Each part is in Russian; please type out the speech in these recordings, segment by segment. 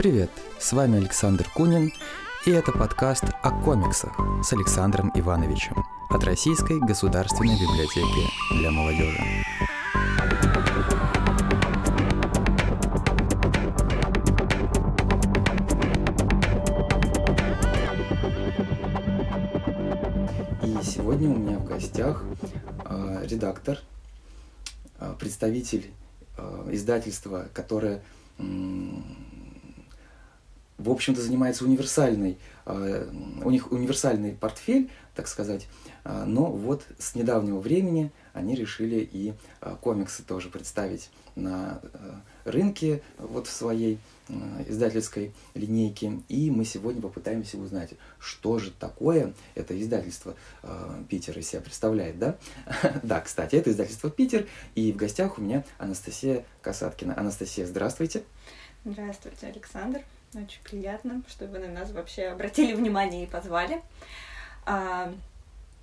Привет, с вами Александр Кунин, и это подкаст о комиксах с Александром Ивановичем от Российской государственной библиотеки для молодежи. И сегодня у меня в гостях э, редактор, э, представитель э, издательства, которое в общем-то, занимается универсальный, э, у них универсальный портфель, так сказать, э, но вот с недавнего времени они решили и э, комиксы тоже представить на рынке, вот в своей издательской линейке. И мы сегодня попытаемся узнать, что же такое это издательство Питер из себя представляет, да? да, кстати, это издательство Питер, и в гостях у меня Анастасия Касаткина. Анастасия, здравствуйте. Здравствуйте, Александр. Очень приятно, что вы на нас вообще обратили внимание и позвали. А,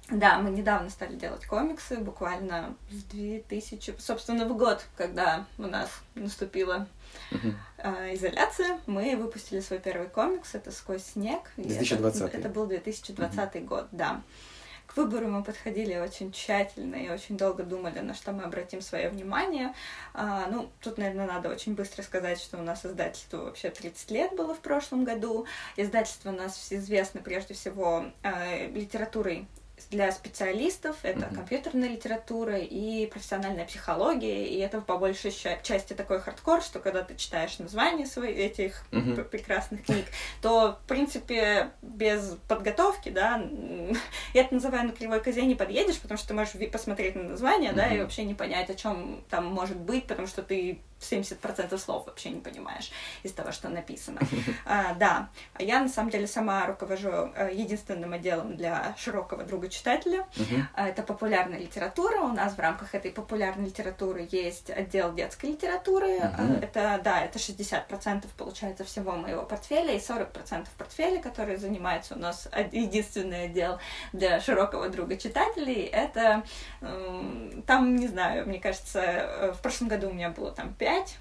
да, мы недавно стали делать комиксы, буквально с 2000, собственно, в год, когда у нас наступила uh-huh. а, изоляция, мы выпустили свой первый комикс, это «Сквозь снег». 2020. Это, это был 2020 uh-huh. год, да. К выбору мы подходили очень тщательно и очень долго думали, на что мы обратим свое внимание. А, ну, тут, наверное, надо очень быстро сказать, что у нас издательство вообще 30 лет было в прошлом году. Издательство у нас известно прежде всего э, литературой для специалистов, это mm-hmm. компьютерная литература и профессиональная психология, и это по большей части такой хардкор, что когда ты читаешь названия своих этих mm-hmm. прекрасных книг, то, в принципе, без подготовки, да, я это называю на кривой козе не подъедешь, потому что ты можешь посмотреть на название, mm-hmm. да, и вообще не понять, о чем там может быть, потому что ты 70% слов вообще не понимаешь из того, что написано. А, да, я на самом деле сама руковожу э, единственным отделом для широкого друга читателя. Uh-huh. Это популярная литература. У нас в рамках этой популярной литературы есть отдел детской литературы. Uh-huh. Это, да, это 60% получается всего моего портфеля и 40% портфеля, который занимается у нас единственный отдел для широкого друга читателей. Это там, не знаю, мне кажется, э, в прошлом году у меня было там 5 5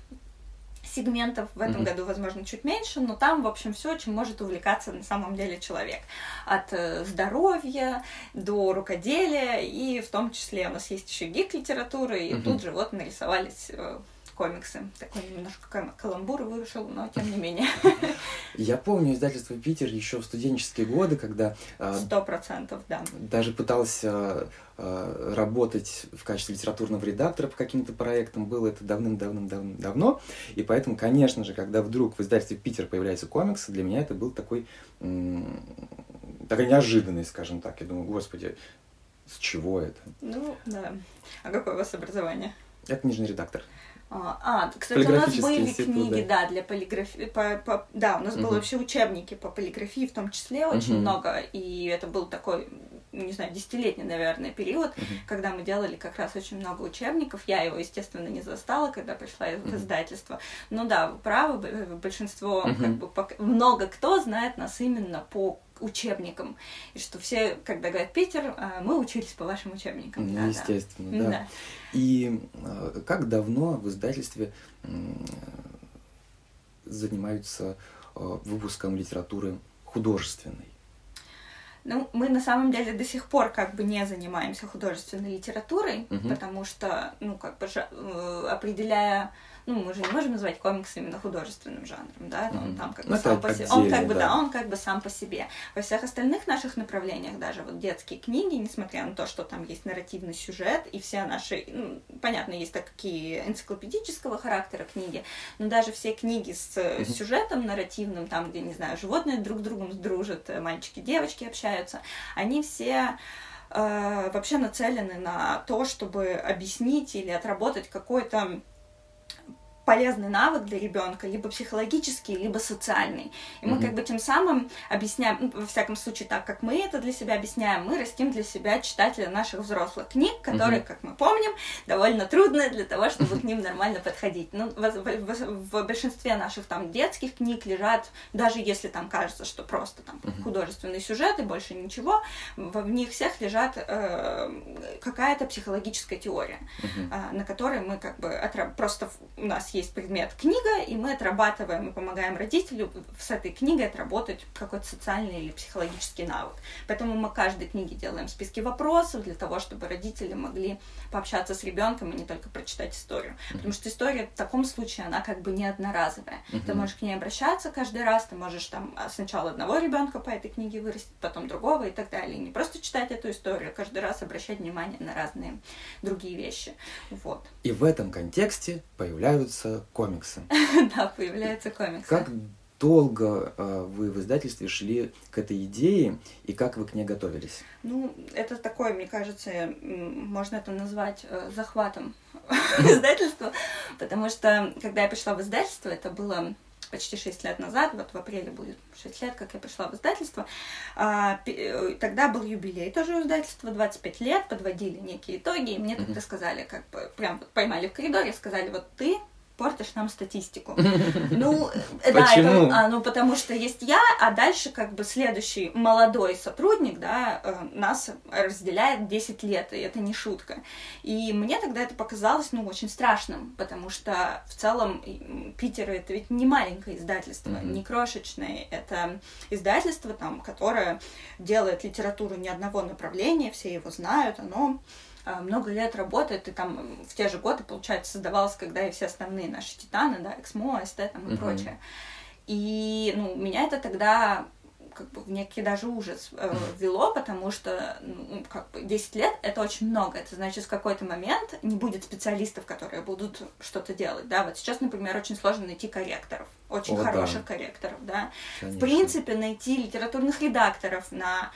сегментов, в этом mm-hmm. году, возможно, чуть меньше, но там, в общем, все, чем может увлекаться на самом деле человек. От э, здоровья до рукоделия, и в том числе у нас есть еще гик-литература, и mm-hmm. тут же вот нарисовались э, комиксы. Такой немножко каламбур вышел, но тем не менее. Я помню издательство Питер еще в студенческие годы, когда... А, Сто процентов, да. Даже пытался а, работать в качестве литературного редактора по каким-то проектам. Было это давным-давным-давно. И поэтому, конечно же, когда вдруг в издательстве Питер появляются комиксы, для меня это был такой... Такая неожиданность, скажем так. Я думаю, господи, с чего это? Ну, да. А какое у вас образование? Я книжный редактор. А, а, кстати, у нас были книги, да, да для полиграфии. По, по, да, у нас угу. были вообще учебники по полиграфии, в том числе очень угу. много. И это был такой, не знаю, десятилетний, наверное, период, угу. когда мы делали как раз очень много учебников. Я его, естественно, не застала, когда пришла в издательство. Но да, вы правы, большинство, угу. как бы, много кто знает нас именно по учебникам. И что все, когда говорят Питер, а, мы учились по вашим учебникам. Да, Естественно, да. да. И а, как давно в издательстве занимаются а, выпуском литературы художественной? Ну, мы на самом деле до сих пор как бы не занимаемся художественной литературой, угу. потому что, ну, как бы э, определяя ну, мы же не можем назвать комикс именно художественным жанром, да, mm-hmm. он там как бы ну, сам по себе, он как бы, да. да, он как бы сам по себе. Во всех остальных наших направлениях, даже вот детские книги, несмотря на то, что там есть нарративный сюжет, и все наши, ну, понятно, есть такие энциклопедического характера книги, но даже все книги с mm-hmm. сюжетом нарративным, там, где, не знаю, животные друг с другом дружат, мальчики, девочки общаются, они все э, вообще нацелены на то, чтобы объяснить или отработать какой-то полезный навык для ребенка, либо психологический, либо социальный. И мы mm-hmm. как бы тем самым объясняем, ну, во всяком случае, так как мы это для себя объясняем, мы растим для себя читателя наших взрослых книг, которые, mm-hmm. как мы помним, довольно трудные для того, чтобы к ним нормально подходить. Ну, в, в, в большинстве наших там детских книг лежат, даже если там кажется, что просто там mm-hmm. художественный сюжет и больше ничего, в, в них всех лежат э, какая-то психологическая теория, mm-hmm. э, на которой мы как бы отра- просто у нас есть предмет книга, и мы отрабатываем и помогаем родителю с этой книгой отработать какой-то социальный или психологический навык. Поэтому мы каждой книге делаем списки вопросов для того, чтобы родители могли пообщаться с ребенком и не только прочитать историю. Mm-hmm. Потому что история в таком случае, она как бы не одноразовая. Mm-hmm. Ты можешь к ней обращаться каждый раз, ты можешь там а, сначала одного ребенка по этой книге вырастить, потом другого и так далее. И не просто читать эту историю, а каждый раз обращать внимание на разные другие вещи. Вот. И в этом контексте появляются комиксы. Да, появляются комиксы. Как долго э, вы в издательстве шли к этой идее и как вы к ней готовились? Ну, это такое, мне кажется, можно это назвать э, захватом издательства, потому что когда я пришла в издательство, это было почти 6 лет назад, вот в апреле будет 6 лет, как я пришла в издательство, а, э, тогда был юбилей тоже у издательства, 25 лет, подводили некие итоги, и мне тогда сказали, как бы, прям поймали в коридоре, сказали, вот ты портишь нам статистику. Ну, э, да, это, а, ну, потому что есть я, а дальше как бы следующий молодой сотрудник, да, э, нас разделяет 10 лет, и это не шутка. И мне тогда это показалось, ну, очень страшным, потому что в целом Питер это ведь не маленькое издательство, mm-hmm. не крошечное, это издательство, там, которое делает литературу ни одного направления, все его знают, оно много лет работает, и там в те же годы, получается, создавалось, когда и все основные наши титаны, да, Эксмо, СТ там и uh-huh. прочее. И, ну, меня это тогда как бы в некий даже ужас э, ввело, потому что ну, как бы 10 лет это очень много. Это значит, в какой-то момент не будет специалистов, которые будут что-то делать. Да, вот сейчас, например, очень сложно найти корректоров, очень О, хороших да. корректоров, да. Конечно. В принципе, найти литературных редакторов на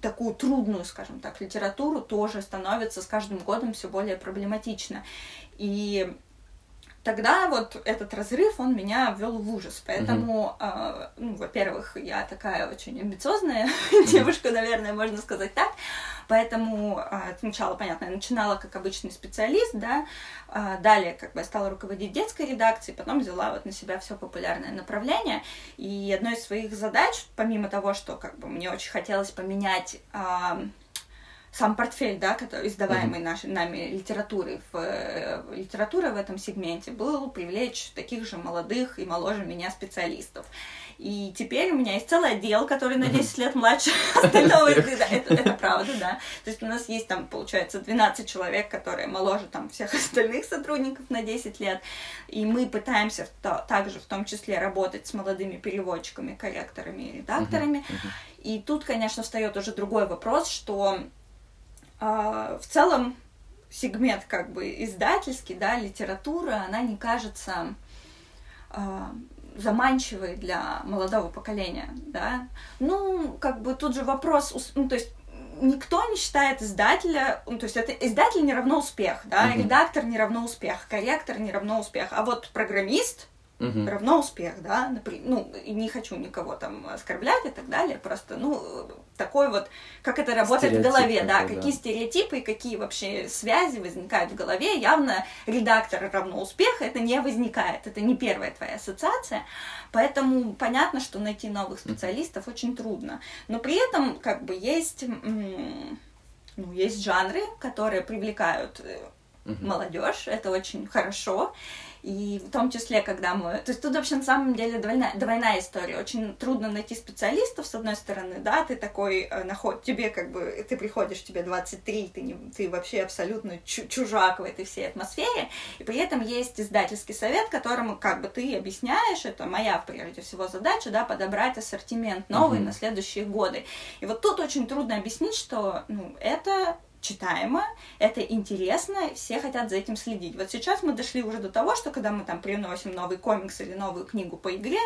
такую трудную, скажем так, литературу тоже становится с каждым годом все более проблематично. И тогда вот этот разрыв, он меня ввел в ужас. Поэтому, mm-hmm. э, ну, во-первых, я такая очень амбициозная mm-hmm. девушка, наверное, можно сказать так. Поэтому э, сначала, понятно, я начинала как обычный специалист, да, э, далее как бы я стала руководить детской редакцией, потом взяла вот на себя все популярное направление. И одной из своих задач, помимо того, что как бы мне очень хотелось поменять э, сам портфель, да, который, издаваемый mm-hmm. нашей, нами литературы в, э, литературы в этом сегменте, был привлечь таких же молодых и моложе меня специалистов. И теперь у меня есть целый отдел, который на 10 лет младше остального. Это, это правда, да. То есть у нас есть там, получается, 12 человек, которые моложе там всех остальных сотрудников на 10 лет. И мы пытаемся также в том числе работать с молодыми переводчиками, корректорами и редакторами. И тут, конечно, встает уже другой вопрос, что в целом сегмент как бы издательский, да, литература, она не кажется а, заманчивой для молодого поколения, да. Ну, как бы тут же вопрос, ну, то есть никто не считает издателя, ну, то есть это издатель не равно успех, да, uh-huh. редактор не равно успех, корректор не равно успех, а вот программист угу. равно успех, да, например, ну, не хочу никого там оскорблять и так далее, просто, ну, такой вот, как это работает Стереотип в голове, да, да, какие стереотипы и какие вообще связи возникают в голове, явно редактор равно успех, это не возникает, это не первая твоя ассоциация, поэтому понятно, что найти новых специалистов mm очень трудно, но при этом, как бы, есть, ну, есть жанры, которые привлекают mm молодежь, это очень хорошо, и в том числе, когда мы... То есть тут вообще на самом деле двойная, двойная история. Очень трудно найти специалистов, с одной стороны, да, ты такой э, наход... Тебе как бы... Ты приходишь, тебе 23, ты, не, ты вообще абсолютно чужак в этой всей атмосфере, и при этом есть издательский совет, которому как бы ты объясняешь, это моя, прежде всего, задача, да, подобрать ассортимент новый uh-huh. на следующие годы. И вот тут очень трудно объяснить, что, ну, это читаемо, это интересно, все хотят за этим следить. Вот сейчас мы дошли уже до того, что когда мы там приносим новый комикс или новую книгу по игре,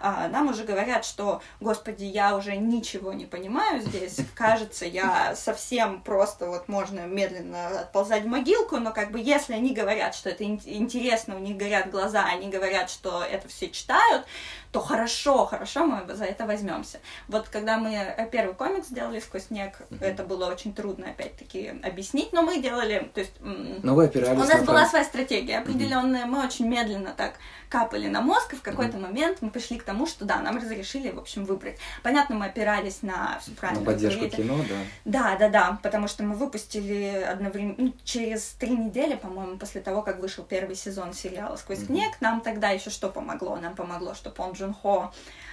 а, нам уже говорят, что, господи, я уже ничего не понимаю здесь, кажется, я совсем просто вот можно медленно отползать в могилку, но как бы если они говорят, что это интересно, у них горят глаза, они говорят, что это все читают, то хорошо, хорошо, мы за это возьмемся. Вот когда мы первый комикс сделали «Сквозь снег», это было очень трудно, опять-таки, объяснить, но мы делали, то есть... Но вы опирались У нас на была своя стратегия определенная, мы очень медленно так капали на мозг, и в какой-то момент мы пришли к тому, что да, нам разрешили, в общем, выбрать. Понятно, мы опирались на все на правильно поддержку говорите. кино, да. Да, да, да, потому что мы выпустили одновременно, ну, через три недели, по-моему, после того, как вышел первый сезон сериала «Сквозь Мгм. снег», нам тогда еще что помогло? Нам помогло, что Пон Джун Хо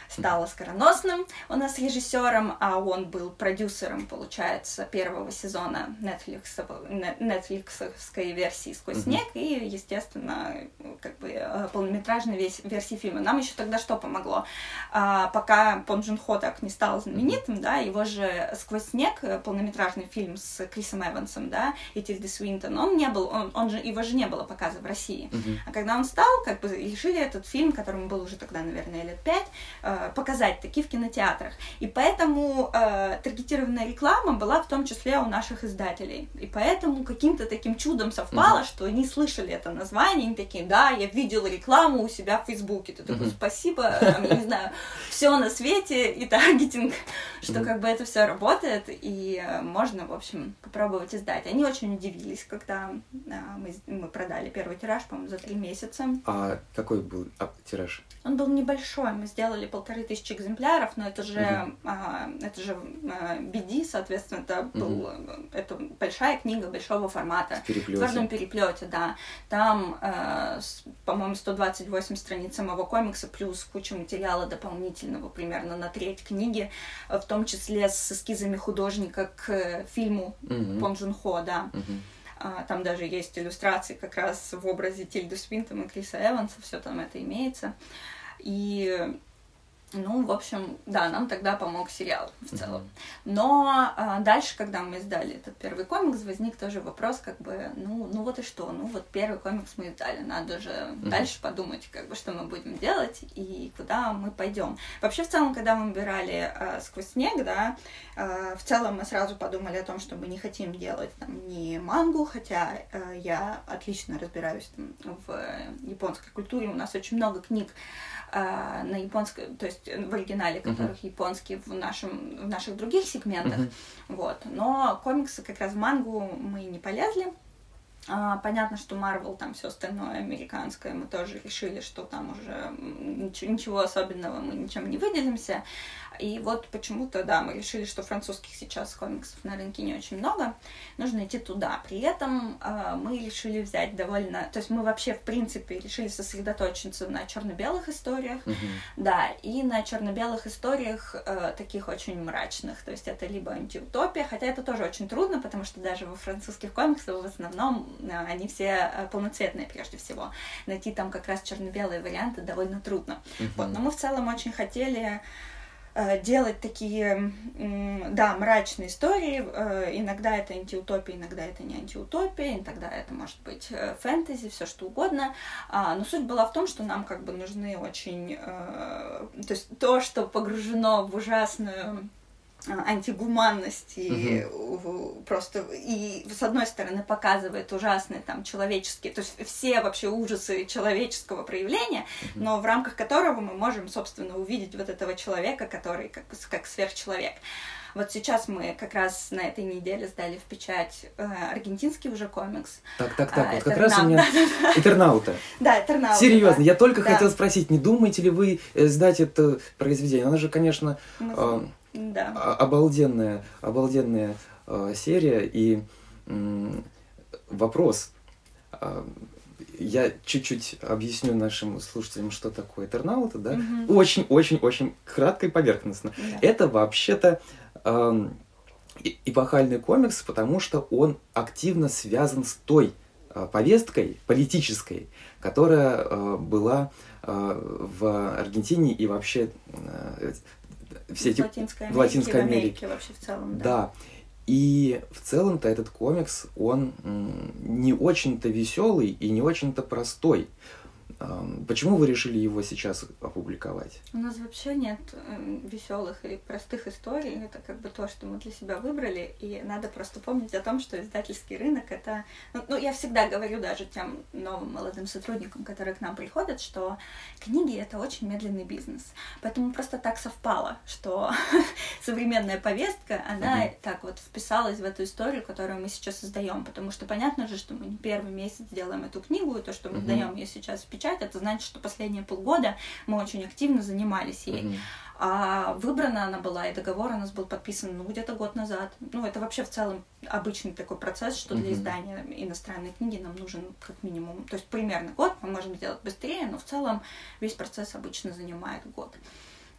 стал оскароносным у нас режиссером, а он был продюсером, получается, первого сезона Netflix, нетфликсовской версии «Сквозь снег» и, естественно, как бы э, полнометражной версии фильма. Нам еще тогда что помогло? А, пока Пон Джун Хо так не стал знаменитым, да, его же «Сквозь снег», э, полнометражный фильм с Крисом Эвансом, да, и Тильдой Свинтон, он не был, он, он же, его же не было показа в России. А когда он стал, как бы решили этот фильм, которому было уже тогда, наверное, лет пять, э, показать таки в кинотеатрах. И поэтому э, таргетированная реклама была в том числе у наших издателей. И поэтому каким-то таким чудом совпало, что они слышали это название, они такие, да, я видела рекламу у себя в Фейсбуке. Ты такой, спасибо, там, я не знаю, все на свете и таргетинг, что как бы это все работает, и э, можно, в общем, попробовать издать. Они очень удивились, когда э, мы, мы продали первый тираж, по-моему, за три месяца. А какой был а, тираж? Он был небольшой, мы сделали полторы тысячи экземпляров, но это же, Мгм. а, это же а, BD, соответственно, это был, Мгм. это большая книга большого формата. В переплете. В твердом переплете, да. Там, с- по-моему, 128 страниц самого комикса, плюс куча материала дополнительного, примерно на треть книги, в том числе с эскизами художника к э, фильму Мгм. Пон Джун Хо, да. А, Там даже есть иллюстрации как раз в образе Тильды Свинтон и Криса Эванса, все там это имеется. И, ну, в общем, да, нам тогда помог сериал в целом. Но а, дальше, когда мы издали этот первый комикс, возник тоже вопрос, как бы, ну, ну вот и что, ну вот первый комикс мы издали, надо же дальше подумать, как бы, что мы будем делать и куда мы пойдем. Вообще, в целом, когда мы выбирали а, «Сквозь снег», да, а, в целом мы сразу подумали о том, что мы не хотим делать там ни мангу, хотя а, я отлично разбираюсь там, в японской культуре, у нас очень много книг а, на японском, то есть в оригинале, которых японский в, нашем, в наших других сегментах. Мгм. Вот. Но комиксы как раз в мангу мы не полезли. А, понятно, что Марвел, там все остальное американское, мы тоже решили, что там уже ничего, особенного, мы ничем не выделимся. И вот почему-то, да, мы решили, что французских сейчас комиксов на рынке не очень много, нужно идти туда. При этом а, мы решили взять довольно... То есть мы вообще, в принципе, решили сосредоточиться на черно-белых историях, Мгм. да, и на черно-белых историях э, таких очень мрачных. То есть это либо антиутопия, хотя это тоже очень трудно, потому что даже во французских комиксах в основном э, они все э, полноцветные прежде всего. Найти там как раз черно-белые варианты довольно трудно. Вот, но мы в целом очень хотели э, делать такие, да, мрачные истории. Э, Иногда это антиутопия, иногда это не антиутопия, иногда это может быть э, фэнтези, все что угодно. А, Но суть была в том, что нам как бы нужны очень... э, То есть то, что погружено в ужасную э, антигуманность и у- просто и с одной стороны показывает ужасные там человеческие, то есть все вообще ужасы человеческого проявления, но в рамках которого мы можем, собственно, увидеть вот этого человека, который как, как сверхчеловек. Вот сейчас мы как раз на этой неделе сдали в печать э, аргентинский уже комикс. Так, так, так, А, вот как раз у меня Этернаута. Да, Этернаута. Серьезно, я только хотел спросить, не думаете ли вы э, сдать это произведение? Оно же, конечно, а, а- обалденная, обалденная серия. И вопрос. Я чуть-чуть объясню нашим слушателям, что такое Этернаута, да? Очень-очень-очень кратко и поверхностно. Да. Это вообще-то эм, и- эпохальный комикс, потому что он активно связан с той э, повесткой политической, которая э, была э, в Аргентине и вообще э, все в эти... Латинской в Америке, Латинской в Америке Америке. вообще в целом, да. Да. И в целом-то этот комикс, он не очень-то веселый и не очень-то простой. Почему вы решили его сейчас опубликовать? У нас вообще нет э, веселых и простых историй. Это как бы то, что мы для себя выбрали. И надо просто помнить о том, что издательский рынок это. Ну, ну я всегда говорю даже тем новым молодым сотрудникам, которые к нам приходят, что книги это очень медленный бизнес. Поэтому просто так совпало, что современная повестка, она uh-huh. так вот вписалась в эту историю, которую мы сейчас создаем. Потому что понятно же, что мы не первый месяц делаем эту книгу, и то, что мы uh-huh. даем ее сейчас в печать, печать, это значит, что последние полгода мы очень активно занимались ей. Mm-hmm. А выбрана она была, и договор у нас был подписан, ну, где-то год назад. Ну, это вообще в целом обычный такой процесс, что для mm-hmm. издания иностранной книги нам нужен как минимум, то есть примерно год, мы можем сделать быстрее, но в целом весь процесс обычно занимает год.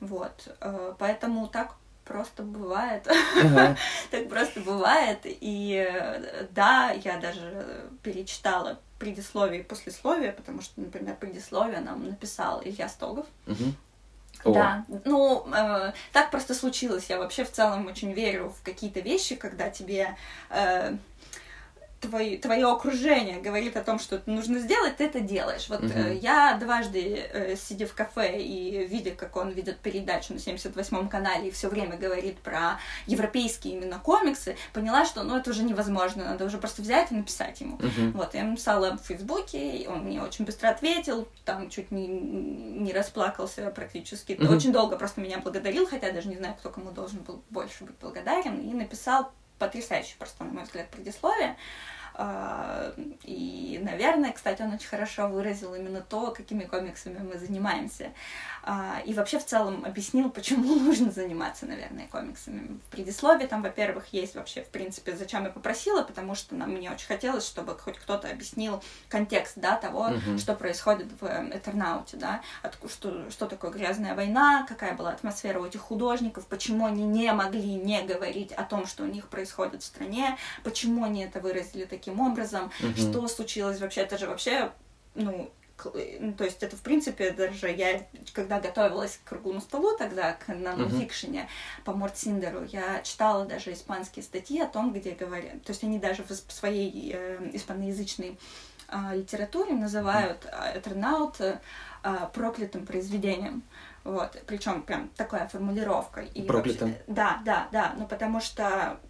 Вот, э, поэтому так просто бывает. Uh-huh. так просто бывает. И э, да, я даже перечитала предисловие и послесловие, потому что, например, предисловие нам написал Илья Стогов. Uh-huh. Да, ну, э, так просто случилось. Я вообще в целом очень верю в какие-то вещи, когда тебе э, твое, твое окружение говорит о том, что нужно сделать, ты это делаешь. Вот uh-huh. э, я дважды, э, сидя в кафе и видя, как он ведет передачу на 78-м канале и все время говорит про европейские именно комиксы, поняла, что ну это уже невозможно, надо уже просто взять и написать ему. Uh-huh. Вот, я написала в Фейсбуке, он мне очень быстро ответил, там чуть не, не расплакался практически. Uh-huh. Очень долго просто меня благодарил, хотя даже не знаю, кто кому должен был больше быть благодарен, и написал потрясающее просто, на мой взгляд, предисловие. А, и, наверное, кстати, он очень хорошо выразил именно то, какими комиксами мы занимаемся. А, и вообще в целом объяснил, почему нужно заниматься, наверное, комиксами. В предисловии там, во-первых, есть вообще, в принципе, зачем я попросила, потому что нам, мне очень хотелось, чтобы хоть кто-то объяснил контекст, да, того, uh-huh. что происходит в Этернауте, да, от, что, что такое грязная война, какая была атмосфера у этих художников, почему они не могли не говорить о том, что у них происходит в стране, почему они это выразили таким образом, угу. что случилось вообще, это же вообще, ну, то есть это, в принципе, даже я, когда готовилась к круглому столу тогда, к нонфикшене uh-huh. по Мортсиндеру, я читала даже испанские статьи о том, где говорят, то есть они даже в своей э, испаноязычной э, литературе называют uh-huh. Этернаут э, проклятым произведением. Вот, причем прям такая формулировка. И Проклятым. Вообще, да, да, да, ну потому что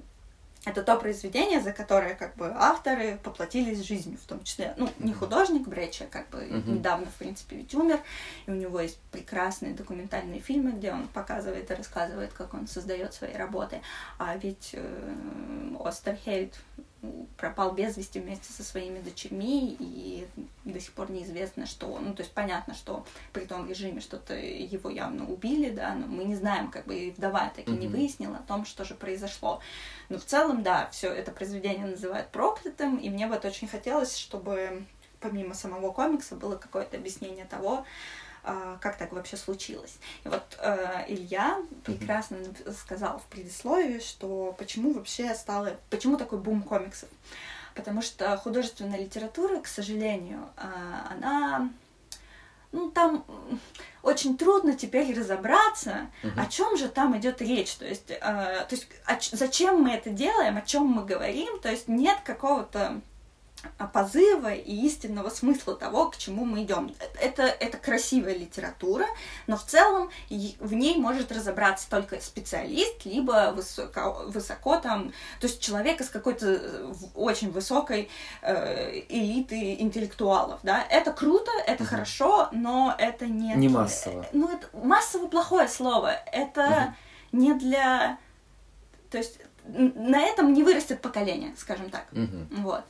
это то произведение, за которое как бы авторы поплатились жизнью, в том числе, ну, не художник Бреча, как бы uh-huh. недавно, в принципе, ведь умер, и у него есть прекрасные документальные фильмы, где он показывает и рассказывает, как он создает свои работы, а ведь э, Остерхельд пропал без вести вместе со своими дочерьми, и до сих пор неизвестно, что... Ну, то есть понятно, что при том режиме что-то его явно убили, да, но мы не знаем, как бы и вдова таки mm-hmm. не выяснила о том, что же произошло. Но в целом, да, все это произведение называют проклятым, и мне вот очень хотелось, чтобы помимо самого комикса было какое-то объяснение того, как так вообще случилось. И вот э, Илья прекрасно сказал в предисловии, что почему вообще стало, почему такой бум комиксов. Потому что художественная литература, к сожалению, э, она ну, там очень трудно теперь разобраться, uh-huh. о чем же там идет речь. То есть, э, то есть о, зачем мы это делаем, о чем мы говорим. То есть нет какого-то позыва и истинного смысла того, к чему мы идем. Это, это красивая литература, но в целом в ней может разобраться только специалист, либо высоко, высоко там, то есть человек из какой-то э, очень высокой э, элиты интеллектуалов, да. Это круто, это угу. хорошо, но это не... Не массово. Ну, это массово плохое слово. Это угу. не для... То есть на этом не вырастет поколение, скажем так. Угу. Вот.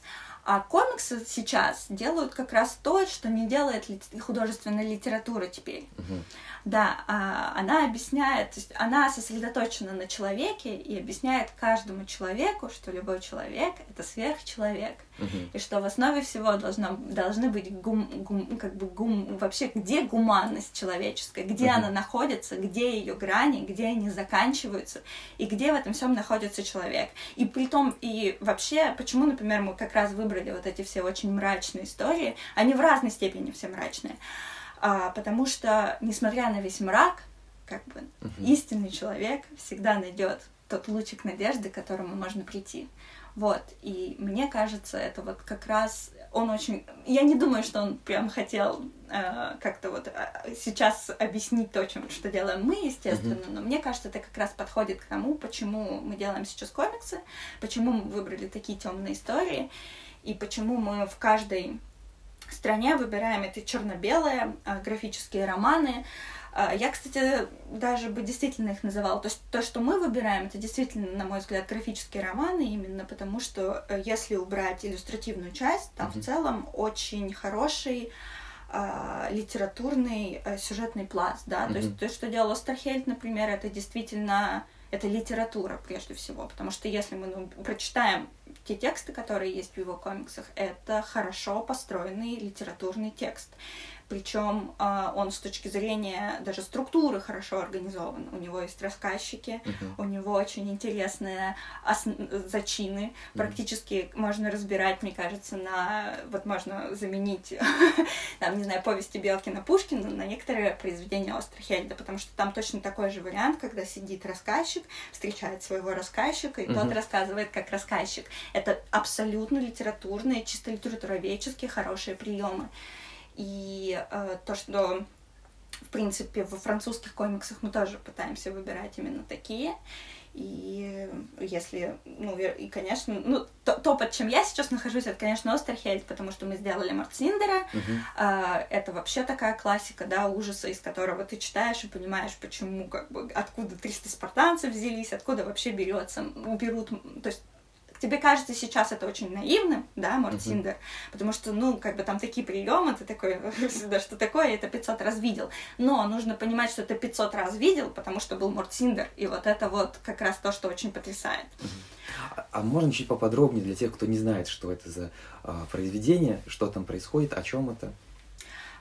А комиксы сейчас делают как раз то, что не делает художественная литература теперь. Uh-huh. Да, а, она объясняет, то есть она сосредоточена на человеке и объясняет каждому человеку, что любой человек это сверхчеловек, uh-huh. и что в основе всего должна, должны быть гум, гум, как бы гум, вообще где гуманность человеческая, где uh-huh. она находится, где ее грани, где они заканчиваются, и где в этом всем находится человек. И при том, и вообще, почему, например, мы как раз выбрали вот эти все очень мрачные истории, они в разной степени все мрачные а, потому что, несмотря на весь мрак, как бы uh-huh. истинный человек всегда найдет тот лучик надежды, к которому можно прийти. Вот, и мне кажется, это вот как раз он очень... Я не думаю, что он прям хотел э, как-то вот э, сейчас объяснить то, чем, что делаем мы, естественно, mm-hmm. но мне кажется, это как раз подходит к тому, почему мы делаем сейчас комиксы, почему мы выбрали такие темные истории, и почему мы в каждой стране выбираем эти черно-белые э, графические романы, а, я, кстати, даже бы действительно их называла. То есть то, что мы выбираем, это действительно, на мой взгляд, графические романы, именно потому что э, если убрать иллюстративную часть, там mm-hmm. в целом очень хороший э, литературный э, сюжетный пласт, да. Mm-hmm. То есть то, что делал Остерхельд, например, это действительно это литература прежде всего, потому что если мы ну, прочитаем те тексты, которые есть в его комиксах, это хорошо построенный литературный текст. Причем э, он с точки зрения даже структуры хорошо организован. У него есть рассказчики, uh-huh. у него очень интересные ос- зачины. Uh-huh. Практически можно разбирать, мне кажется, на вот можно заменить, там, не знаю, повести Белкина Пушкина на некоторые произведения Острохельда, потому что там точно такой же вариант, когда сидит рассказчик, встречает своего рассказчика, и uh-huh. тот рассказывает как рассказчик. Это абсолютно литературные, чисто литературоведческие хорошие приемы. И э, то, что, в принципе, во французских комиксах мы тоже пытаемся выбирать именно такие. И если, ну, и, конечно, ну, то, то, под чем я сейчас нахожусь, это, конечно, Остерхельд, потому что мы сделали Мартсиндера. Uh-huh. А, это вообще такая классика, да, ужаса, из которого ты читаешь и понимаешь, почему, как бы, откуда 300 спартанцев взялись, откуда вообще берется, берут, то есть тебе кажется сейчас это очень наивным, да, Мортсиндер, uh-huh. потому что, ну, как бы там такие приемы, ты такой, да что такое, это 500 раз видел. Но нужно понимать, что ты 500 раз видел, потому что был Мортсиндер, и вот это вот как раз то, что очень потрясает. Uh-huh. А можно чуть поподробнее для тех, кто не знает, что это за а, произведение, что там происходит, о чем это?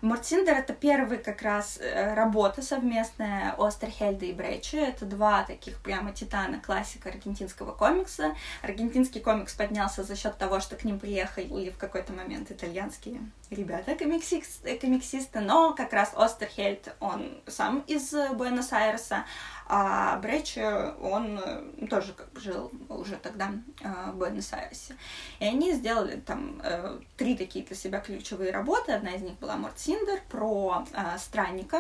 Мортсиндер — это первый как раз э, работа совместная Остерхельда и Брейчи. Это два таких прямо титана классика аргентинского комикса. Аргентинский комикс поднялся за счет того, что к ним приехали в какой-то момент итальянские ребята, комиксисты, комиксисты но как раз Остерхельд, он сам из Буэнос-Айреса, а Бреч, он э, тоже как бы жил уже тогда э, в Буэнос-Айресе. И они сделали там э, три такие для себя ключевые работы. Одна из них была Морт Синдер про странника.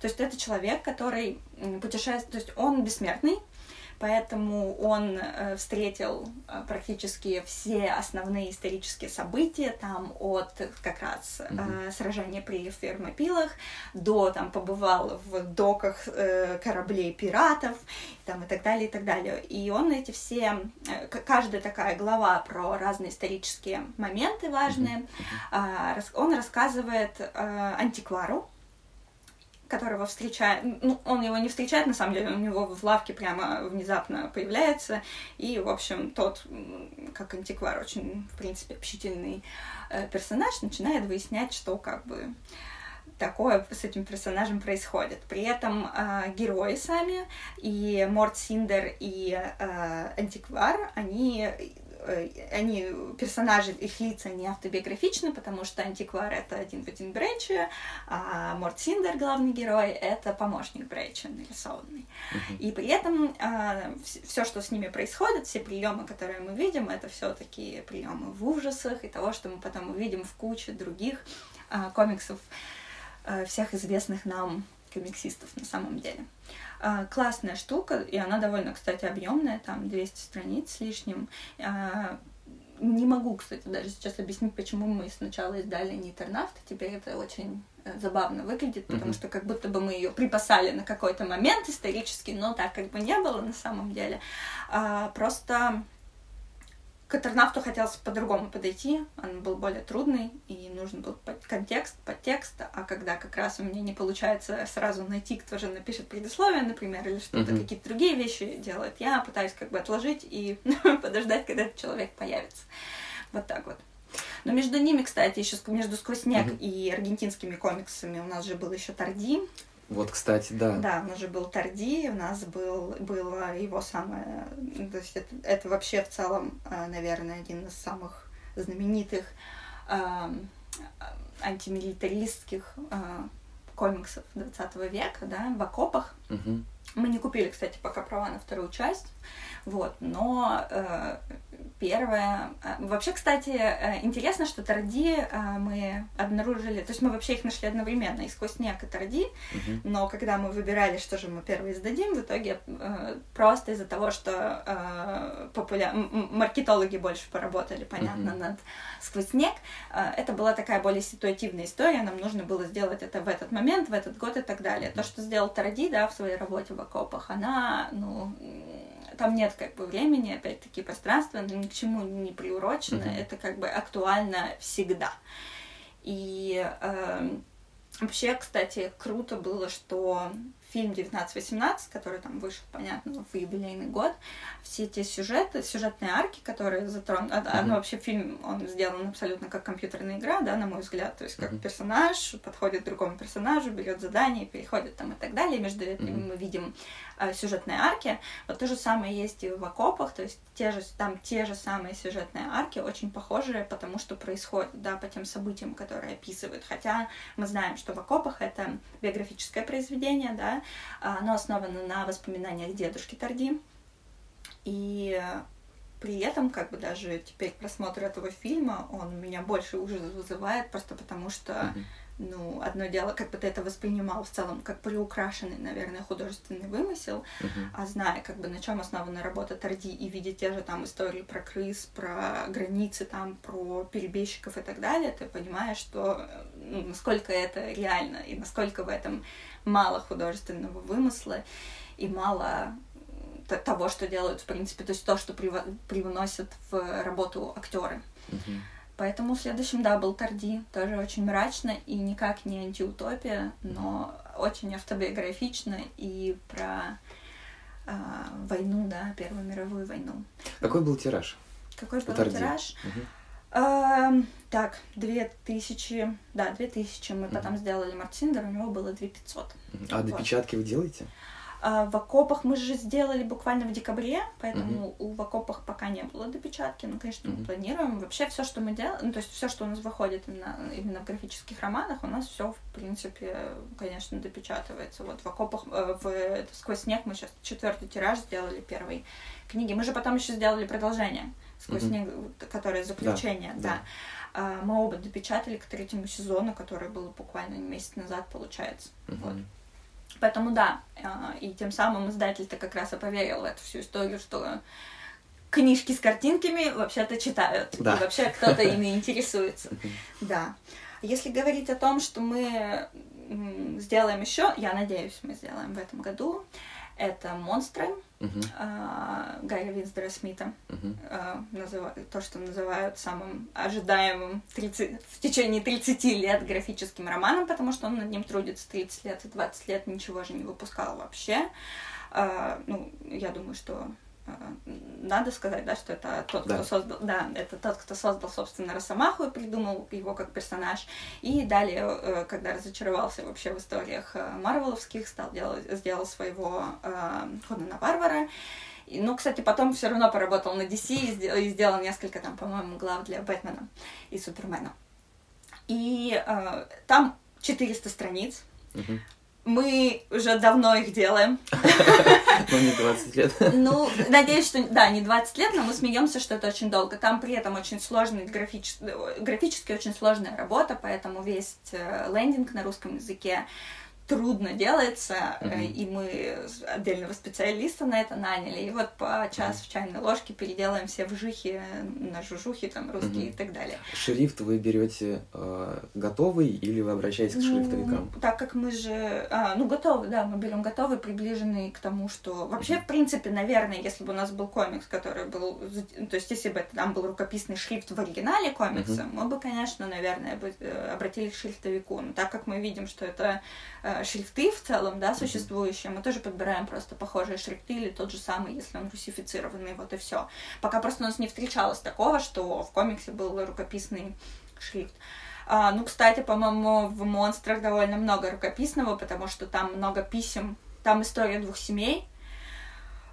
То есть это человек, который путешествует, то есть он бессмертный, поэтому он э, встретил э, практически все основные исторические события, там от как раз mm-hmm. сражения при Фермопилах до там побывал в доках кораблей пиратов там и так далее и так далее. И он эти все каждая такая глава про разные исторические моменты важные, mm-hmm. он рассказывает антиквару которого встречает, ну, он его не встречает, на самом деле, у него в лавке прямо внезапно появляется, и, в общем, тот, как антиквар, очень, в принципе, общительный э, персонаж, начинает выяснять, что, как бы, такое с этим персонажем происходит. При этом э, герои сами, и Морт Синдер, и э, Антиквар, они они, персонажи, их лица не автобиографичны, потому что антиквар — это один в один Брейчи, а Морт Синдер, главный герой, — это помощник Брейчи нарисованный. Uh-huh. И при этом а, все, что с ними происходит, все приемы, которые мы видим, это все такие приемы в ужасах и того, что мы потом увидим в куче других а, комиксов а, всех известных нам комиксистов на самом деле. А, классная штука, и она довольно, кстати, объемная, там 200 страниц с лишним. А, не могу, кстати, даже сейчас объяснить, почему мы сначала издали не теперь это очень э, забавно выглядит, потому mm-hmm. что как будто бы мы ее припасали на какой-то момент исторический, но так как бы не было на самом деле. А, просто к Этернафту хотелось по-другому подойти, он был более трудный, и нужен был контекст, подтекст, а когда как раз у меня не получается сразу найти, кто же напишет предисловие, например, или что-то, mm-hmm. какие-то другие вещи делает, я пытаюсь как бы отложить и подождать, когда этот человек появится. Вот так вот. Но между ними, кстати, еще между «Сквозь снег» mm-hmm. и аргентинскими комиксами у нас же был еще Тарди, вот, кстати, да. Да, у нас же был Тарди, у нас был, было его самое... То есть это, это вообще в целом, э, наверное, один из самых знаменитых э, антимилитаристских э, комиксов 20 века, да, в окопах. Угу. Мы не купили, кстати, пока права на вторую часть. Вот, но э, первое... Э, вообще, кстати, э, интересно, что Тарди э, мы обнаружили... То есть мы вообще их нашли одновременно, и сквозь снег и Тарди, uh-huh. но когда мы выбирали, что же мы первые сдадим, в итоге э, просто из-за того, что популя... маркетологи больше поработали, понятно, uh-huh. над сквозь снег, э, это была такая более ситуативная история, нам нужно было сделать это в этот момент, в этот год и так далее. То, что сделал Тарди, да, в своей работе в окопах, она, ну там нет как бы времени, опять-таки пространства, ни к чему не приурочено, mm-hmm. это как бы актуально всегда. И э, вообще, кстати, круто было, что фильм 1918, который там вышел, понятно, в юбилейный год, все эти сюжеты, сюжетные арки, которые затронуты, mm-hmm. ну, вообще фильм, он сделан абсолютно как компьютерная игра, да, на мой взгляд, то есть как mm-hmm. персонаж подходит к другому персонажу, берет задание, переходит там и так далее, между этим mm-hmm. мы видим э, сюжетные арки, вот то же самое есть и в окопах, то есть те же, там те же самые сюжетные арки, очень похожие, потому что происходит, да, по тем событиям, которые описывают, хотя мы знаем, что в окопах это биографическое произведение, да, оно основано на воспоминаниях дедушки Тарди, и при этом, как бы даже теперь просмотр этого фильма, он меня больше ужас вызывает, просто потому что, mm-hmm. Ну, одно дело, как бы ты это воспринимал в целом как приукрашенный, наверное, художественный вымысел, mm-hmm. а зная, как бы на чем основана работа Тарди и видя те же там истории про крыс, про границы, там, про перебежчиков и так далее, ты понимаешь, что ну, насколько это реально и насколько в этом мало художественного вымысла и мало того, что делают, в принципе, то есть то, что привносят в работу актеры. Uh-huh. Поэтому в следующем, да, был Тарди, тоже очень мрачно и никак не антиутопия, но очень автобиографично и про э, войну, да, Первую мировую войну. Какой был тираж? Какой был Тарди? тираж? Uh-huh. Uh, так, 2000, да, 2000 мы uh-huh. потом сделали Мартиндер, у него было 2500. А вот. допечатки вы делаете? А, в окопах мы же сделали буквально в декабре, поэтому uh-huh. в окопах пока не было допечатки. Ну, конечно, uh-huh. мы планируем. Вообще все, что мы делаем, ну, то есть все, что у нас выходит именно, именно в графических романах, у нас все, в принципе, конечно, допечатывается. Вот в окопах, э, в, сквозь снег мы сейчас четвертый тираж сделали первой книги. Мы же потом еще сделали продолжение сквозь uh-huh. снег, которое заключение, да. да. да. А, мы оба допечатали к третьему сезону, который был буквально месяц назад, получается. Uh-huh. Вот. Поэтому да, а, и тем самым издатель-то как раз и поверил в эту всю историю, что книжки с картинками вообще-то читают, да. и вообще кто-то ими интересуется. Да. Если говорить о том, что мы сделаем еще, я надеюсь, мы сделаем в этом году, это монстры uh-huh. uh, Гарри Винсдера Смита. Uh-huh. Uh, называ... То, что называют самым ожидаемым 30... в течение 30 лет графическим романом, потому что он над ним трудится 30 лет и 20 лет ничего же не выпускал вообще. Uh, ну, я думаю, что надо сказать, да, что это тот, да. кто создал, да, это тот, кто создал, собственно, Росомаху и придумал его как персонаж. И далее, э, когда разочаровался вообще в историях э, Марвеловских, стал делать, сделал своего э, Конана Варвара. Ну, кстати, потом все равно поработал на DC и сделал, и сделал несколько там, по-моему, глав для Бэтмена и Супермена. И э, там 400 страниц. Угу. Мы уже давно их делаем. Ну, не 20 лет. Ну, надеюсь, что, да, не 20 лет, но мы смеемся, что это очень долго. Там при этом очень сложный графически, графически очень сложная работа, поэтому весь э, лендинг на русском языке трудно делается, mm-hmm. и мы отдельного специалиста на это наняли, и вот по час mm-hmm. в чайной ложке переделаем все вжихи на жужухи, там, русские mm-hmm. и так далее. Шрифт вы берете э, готовый или вы обращаетесь к шрифтовикам? Ну, так как мы же... А, ну, готовый, да, мы берем готовый, приближенный к тому, что... Вообще, mm-hmm. в принципе, наверное, если бы у нас был комикс, который был... То есть, если бы там был рукописный шрифт в оригинале комикса, mm-hmm. мы бы, конечно, наверное, бы э, обратились к шрифтовику. Но так как мы видим, что это Э, шрифты в целом, да, существующие, мы тоже подбираем просто похожие шрифты или тот же самый, если он русифицированный, вот и все. Пока просто у нас не встречалось такого, что в комиксе был рукописный шрифт. А, ну, кстати, по-моему, в «Монстрах» довольно много рукописного, потому что там много писем, там история двух семей,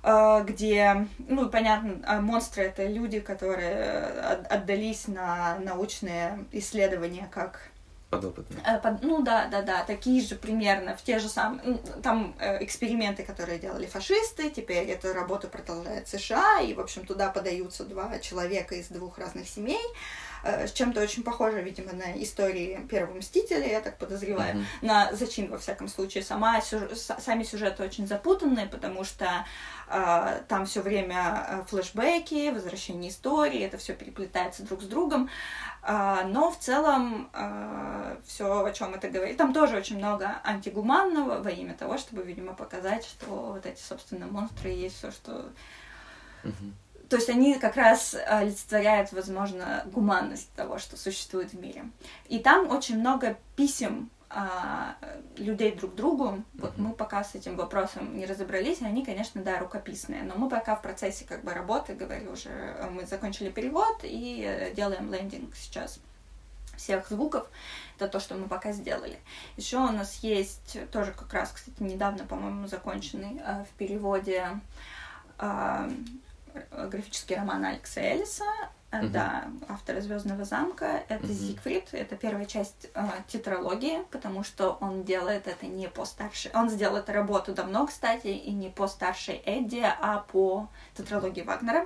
э, где, ну, понятно, а монстры — это люди, которые отдались на научные исследования как Подопытные. Э, под, ну да, да, да, такие же примерно, в те же самые, там э, эксперименты, которые делали фашисты, теперь эту работу продолжает США, и, в общем, туда подаются два человека из двух разных семей, с чем-то очень похоже, видимо, на истории Первого Мстителя, я так подозреваю, mm-hmm. на зачин, во всяком случае. Сама, сюж... Сами сюжеты очень запутанные, потому что э, там все время э, флешбеки, возвращение истории, это все переплетается друг с другом. А, но в целом все, о чем это говорит, там тоже очень много антигуманного во имя того, чтобы, видимо, показать, что вот эти, собственно, монстры есть все, что... То есть они как раз олицетворяют, возможно, гуманность того, что существует в мире. И там очень много писем а, людей друг другу. Вот мы пока с этим вопросом не разобрались, они, конечно, да, рукописные, но мы пока в процессе как бы работы, говорю уже, мы закончили перевод и делаем лендинг сейчас всех звуков. Это то, что мы пока сделали. Еще у нас есть тоже как раз, кстати, недавно, по-моему, законченный э, в переводе э, графический роман Алекса Эллиса Uh-huh. Да, автора Звездного замка. Это uh-huh. Зигфрид. Это первая часть э, тетралогии, потому что он делает это не по старшей. Он сделал эту работу давно, кстати, и не по старшей Эдди, а по тетралогии Вагнера.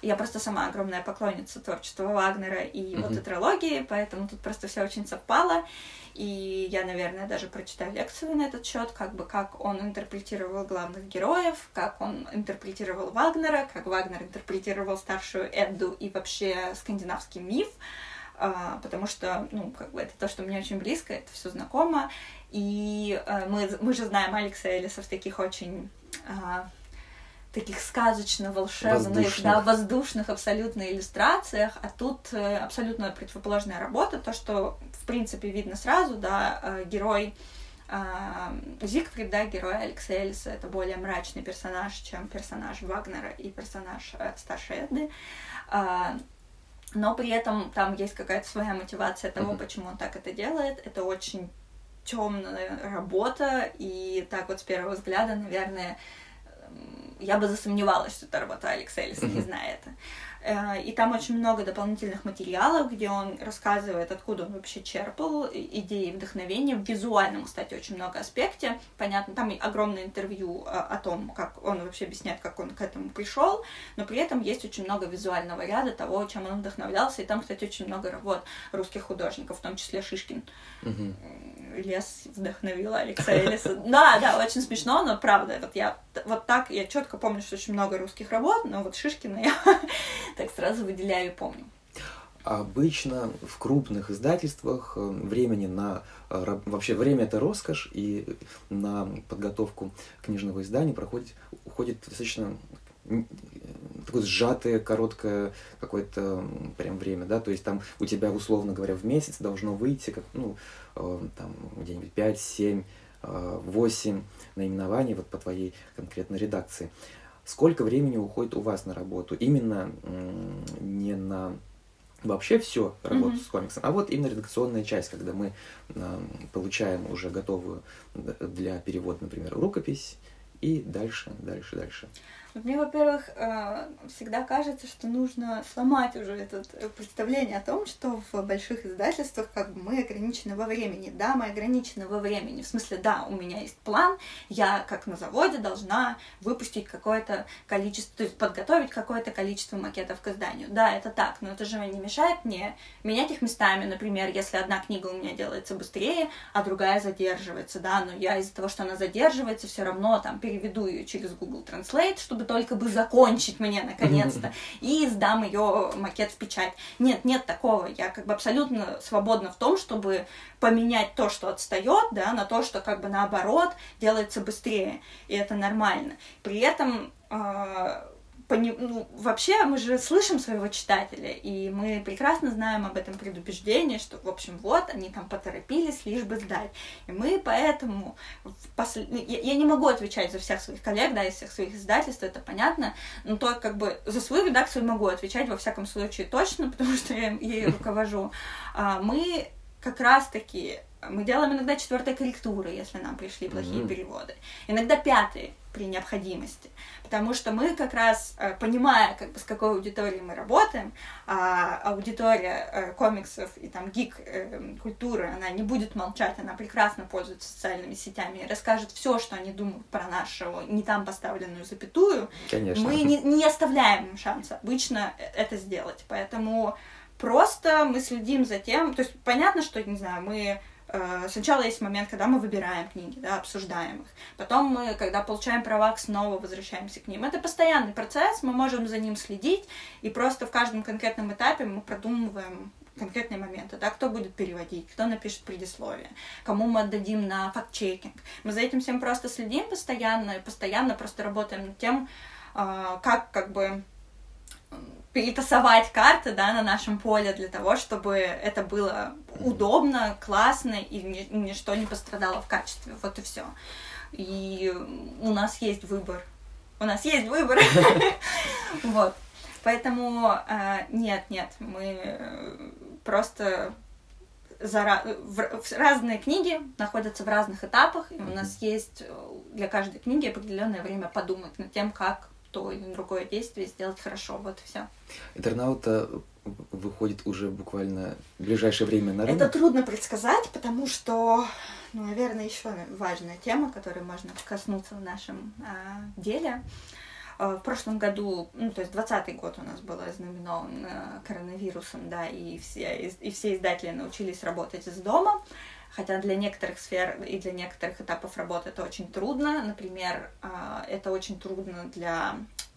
Я просто сама огромная поклонница творчества Вагнера и его uh-huh. тетралогии, поэтому тут просто все очень совпало. И я, наверное, даже прочитаю лекцию на этот счет, как бы как он интерпретировал главных героев, как он интерпретировал Вагнера, как Вагнер интерпретировал старшую Эдду и вообще скандинавский миф, а, потому что, ну, как бы это то, что мне очень близко, это все знакомо. И а, мы, мы же знаем Алекса Элиса в таких очень а, таких сказочно-волшебных, воздушных. да, воздушных абсолютно иллюстрациях, а тут э, абсолютно противоположная работа, то, что, принципе, видно сразу, да, э, герой э, Зигфрид, да, герой Алекса Элиса, это более мрачный персонаж, чем персонаж Вагнера и персонаж э, старшей Эдды, но при этом там есть какая-то своя мотивация того, mm-hmm. почему он так это делает, это очень темная работа, и так вот с первого взгляда, наверное, я бы засомневалась, что это работа Алекса Эллиса, не зная это. Э, и там очень много дополнительных материалов, где он рассказывает, откуда он вообще черпал идеи вдохновения. В визуальном, кстати, очень много аспекте. Понятно, там огромное интервью о, о том, как он вообще объясняет, как он к этому пришел, но при этом есть очень много визуального ряда того, чем он вдохновлялся. И там, кстати, очень много работ русских художников, в том числе Шишкин. Mm-hmm лес вдохновила Алекса Элиса. Да, да, очень смешно, но правда, вот я вот так, я четко помню, что очень много русских работ, но вот Шишкина я так сразу выделяю и помню. Обычно в крупных издательствах э, времени на э, вообще время это роскошь и на подготовку книжного издания проходит уходит достаточно такое сжатое, короткое какое-то прям время, да, то есть там у тебя, условно говоря, в месяц должно выйти, как, ну, э, там, где-нибудь 5, 7, 8 наименований вот по твоей конкретной редакции. Сколько времени уходит у вас на работу? Именно не на вообще все работу mm-hmm. с комиксом, а вот именно редакционная часть, когда мы э, получаем уже готовую для перевода, например, рукопись, и дальше, дальше, дальше. Мне, во-первых, э, всегда кажется, что нужно сломать уже это э, представление о том, что в больших издательствах как бы мы ограничены во времени. Да, мы ограничены во времени. В смысле, да, у меня есть план, я как на заводе должна выпустить какое-то количество, то есть подготовить какое-то количество макетов к изданию. Да, это так, но это же не мешает мне менять их местами. Например, если одна книга у меня делается быстрее, а другая задерживается, да, но я из-за того, что она задерживается, все равно там переведу ее через Google Translate, чтобы чтобы только бы закончить мне наконец-то, и сдам ее макет в печать. Нет, нет такого. Я как бы абсолютно свободна в том, чтобы поменять то, что отстает, да, на то, что как бы наоборот делается быстрее, и это нормально. При этом э, пони... ну, вообще мы же слышим своего читателя, и мы прекрасно знаем об этом предубеждении, что, в общем, вот, они там поторопились, лишь бы сдать. И мы поэтому... В посл... Ну, я, я не могу отвечать за всех своих коллег, да, из всех своих издательств, это понятно, но то, как бы, за свою редакцию могу отвечать, во всяком случае, точно, потому что я ею руковожу. А мы как раз-таки Мы делаем иногда четвертой корректуры, если нам пришли плохие mm-hmm. переводы. Иногда пятые при необходимости. Потому что мы как раз, э, понимая, как бы, с какой аудиторией мы работаем, а аудитория э, комиксов и там гик э, культуры, она не будет молчать, она прекрасно пользуется социальными сетями и расскажет все, что они думают про нашу не там поставленную запятую. Конечно. Мы не, не оставляем им шанса обычно это сделать. Поэтому просто мы следим за тем, то есть понятно, что, не знаю, мы сначала есть момент, когда мы выбираем книги, да, обсуждаем их. Потом мы, когда получаем права, снова возвращаемся к ним. Это постоянный процесс, мы можем за ним следить, и просто в каждом конкретном этапе мы продумываем конкретные моменты, да, кто будет переводить, кто напишет предисловие, кому мы отдадим на факт-чекинг. Мы за этим всем просто следим постоянно, и постоянно просто работаем над тем, э, как как бы перетасовать карты, да, на нашем поле для того, чтобы это было удобно, классно и ни, ничто не пострадало в качестве. Вот и все. И у нас есть выбор. У нас есть выбор. Вот. Поэтому э, нет, нет, мы просто за, в, разные книги находятся в разных этапах, и у нас есть э, для каждой книги определенное время подумать над тем, как то или другое действие сделать хорошо. Вот и все. Этернаута выходит уже буквально в ближайшее время на рынок? Это трудно предсказать, потому что, ну, наверное, еще важная тема, которой можно коснуться в нашем э, деле. А, в прошлом году, ну, то есть двадцатый год у нас был ознаменован э, коронавирусом, да, и все, и все издатели научились работать из дома. Хотя для некоторых сфер и для некоторых этапов работы это очень трудно. Например, а, это очень трудно для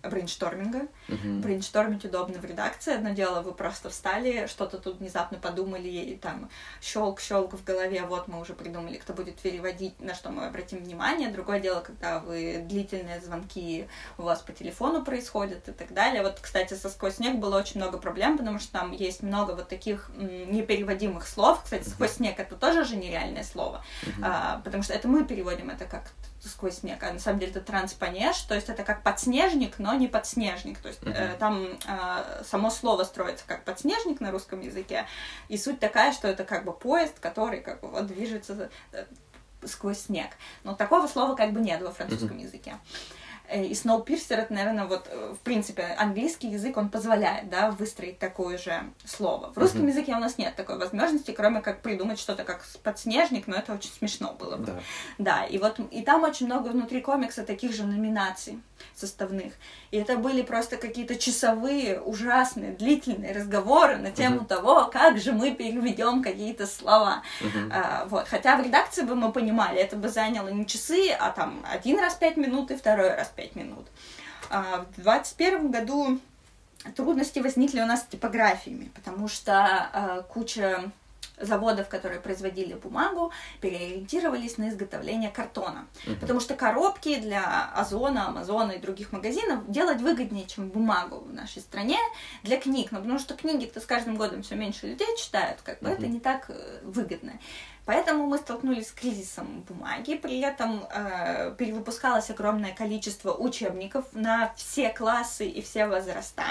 брейншторминга. Uh-huh. Брейнштормить удобно в редакции. Одно дело, вы просто встали, что-то тут внезапно подумали, и там щелк-щелк в голове, вот мы уже придумали, кто будет переводить, на что мы обратим внимание. Другое дело, когда вы длительные звонки у вас по телефону происходят и так далее. Вот, кстати, со «Сквозь снег» было очень много проблем, потому что там есть много вот таких непереводимых слов. Кстати, «Сквозь снег» — это тоже же нереальное слово, uh-huh. а, потому что это мы переводим это как сквозь снег, а на самом деле это транспонеж, то есть это как подснежник, но не подснежник, то есть uh-huh. э, там э, само слово строится как подснежник на русском языке, и суть такая, что это как бы поезд, который как бы вот движется э, сквозь снег, но такого слова как бы нет во французском uh-huh. языке. Э, и Snowpiercer, это, наверное, вот, э, в принципе, английский язык, он позволяет, да, выстроить такое же слово. В русском mm-hmm. языке у нас нет такой возможности, кроме как придумать что-то как подснежник, но это очень смешно было бы. Да. да, и вот, и там очень много внутри комикса таких же номинаций составных. И это были просто какие-то часовые, ужасные, длительные разговоры на тему uh-huh. того, как же мы переведем какие-то слова. Uh-huh. А, вот. Хотя в редакции бы мы понимали, это бы заняло не часы, а там один раз пять минут и второй раз пять минут. А, в двадцать первом году трудности возникли у нас с типографиями, потому что а, куча заводов, которые производили бумагу, переориентировались на изготовление картона. Uh-huh. Потому что коробки для Озона, Амазона и других магазинов делать выгоднее, чем бумагу в нашей стране для книг. Ну, потому что книги-то с каждым годом все меньше людей читают, как бы uh-huh. это не так э, выгодно. Поэтому мы столкнулись с кризисом бумаги, при этом э, перевыпускалось огромное количество учебников на все классы и все возраста,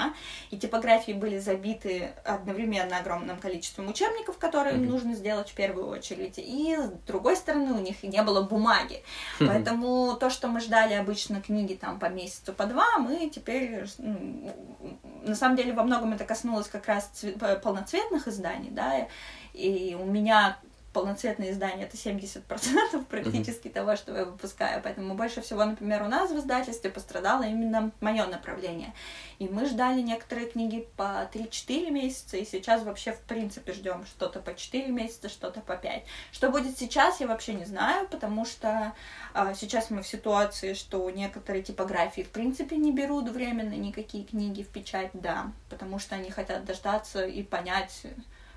и типографии были забиты одновременно огромным количеством учебников, которые mm-hmm. нужно сделать в первую очередь, и с другой стороны у них не было бумаги. Поэтому то, что мы ждали обычно книги там по месяцу, по два, мы теперь, ну, на самом деле, во многом это коснулось как раз цве- полноцветных изданий, да, и у меня полноцветные издания это 70% практически mm-hmm. того, что я выпускаю. Поэтому больше всего, например, у нас в издательстве пострадало именно мое направление. И мы ждали некоторые книги по 3-4 месяца, и сейчас вообще в принципе ждем что-то по 4 месяца, что-то по 5. Что будет сейчас, я вообще не знаю, потому что а, сейчас мы в ситуации, что некоторые типографии в принципе не берут временно никакие книги в печать, да, потому что они хотят дождаться и понять,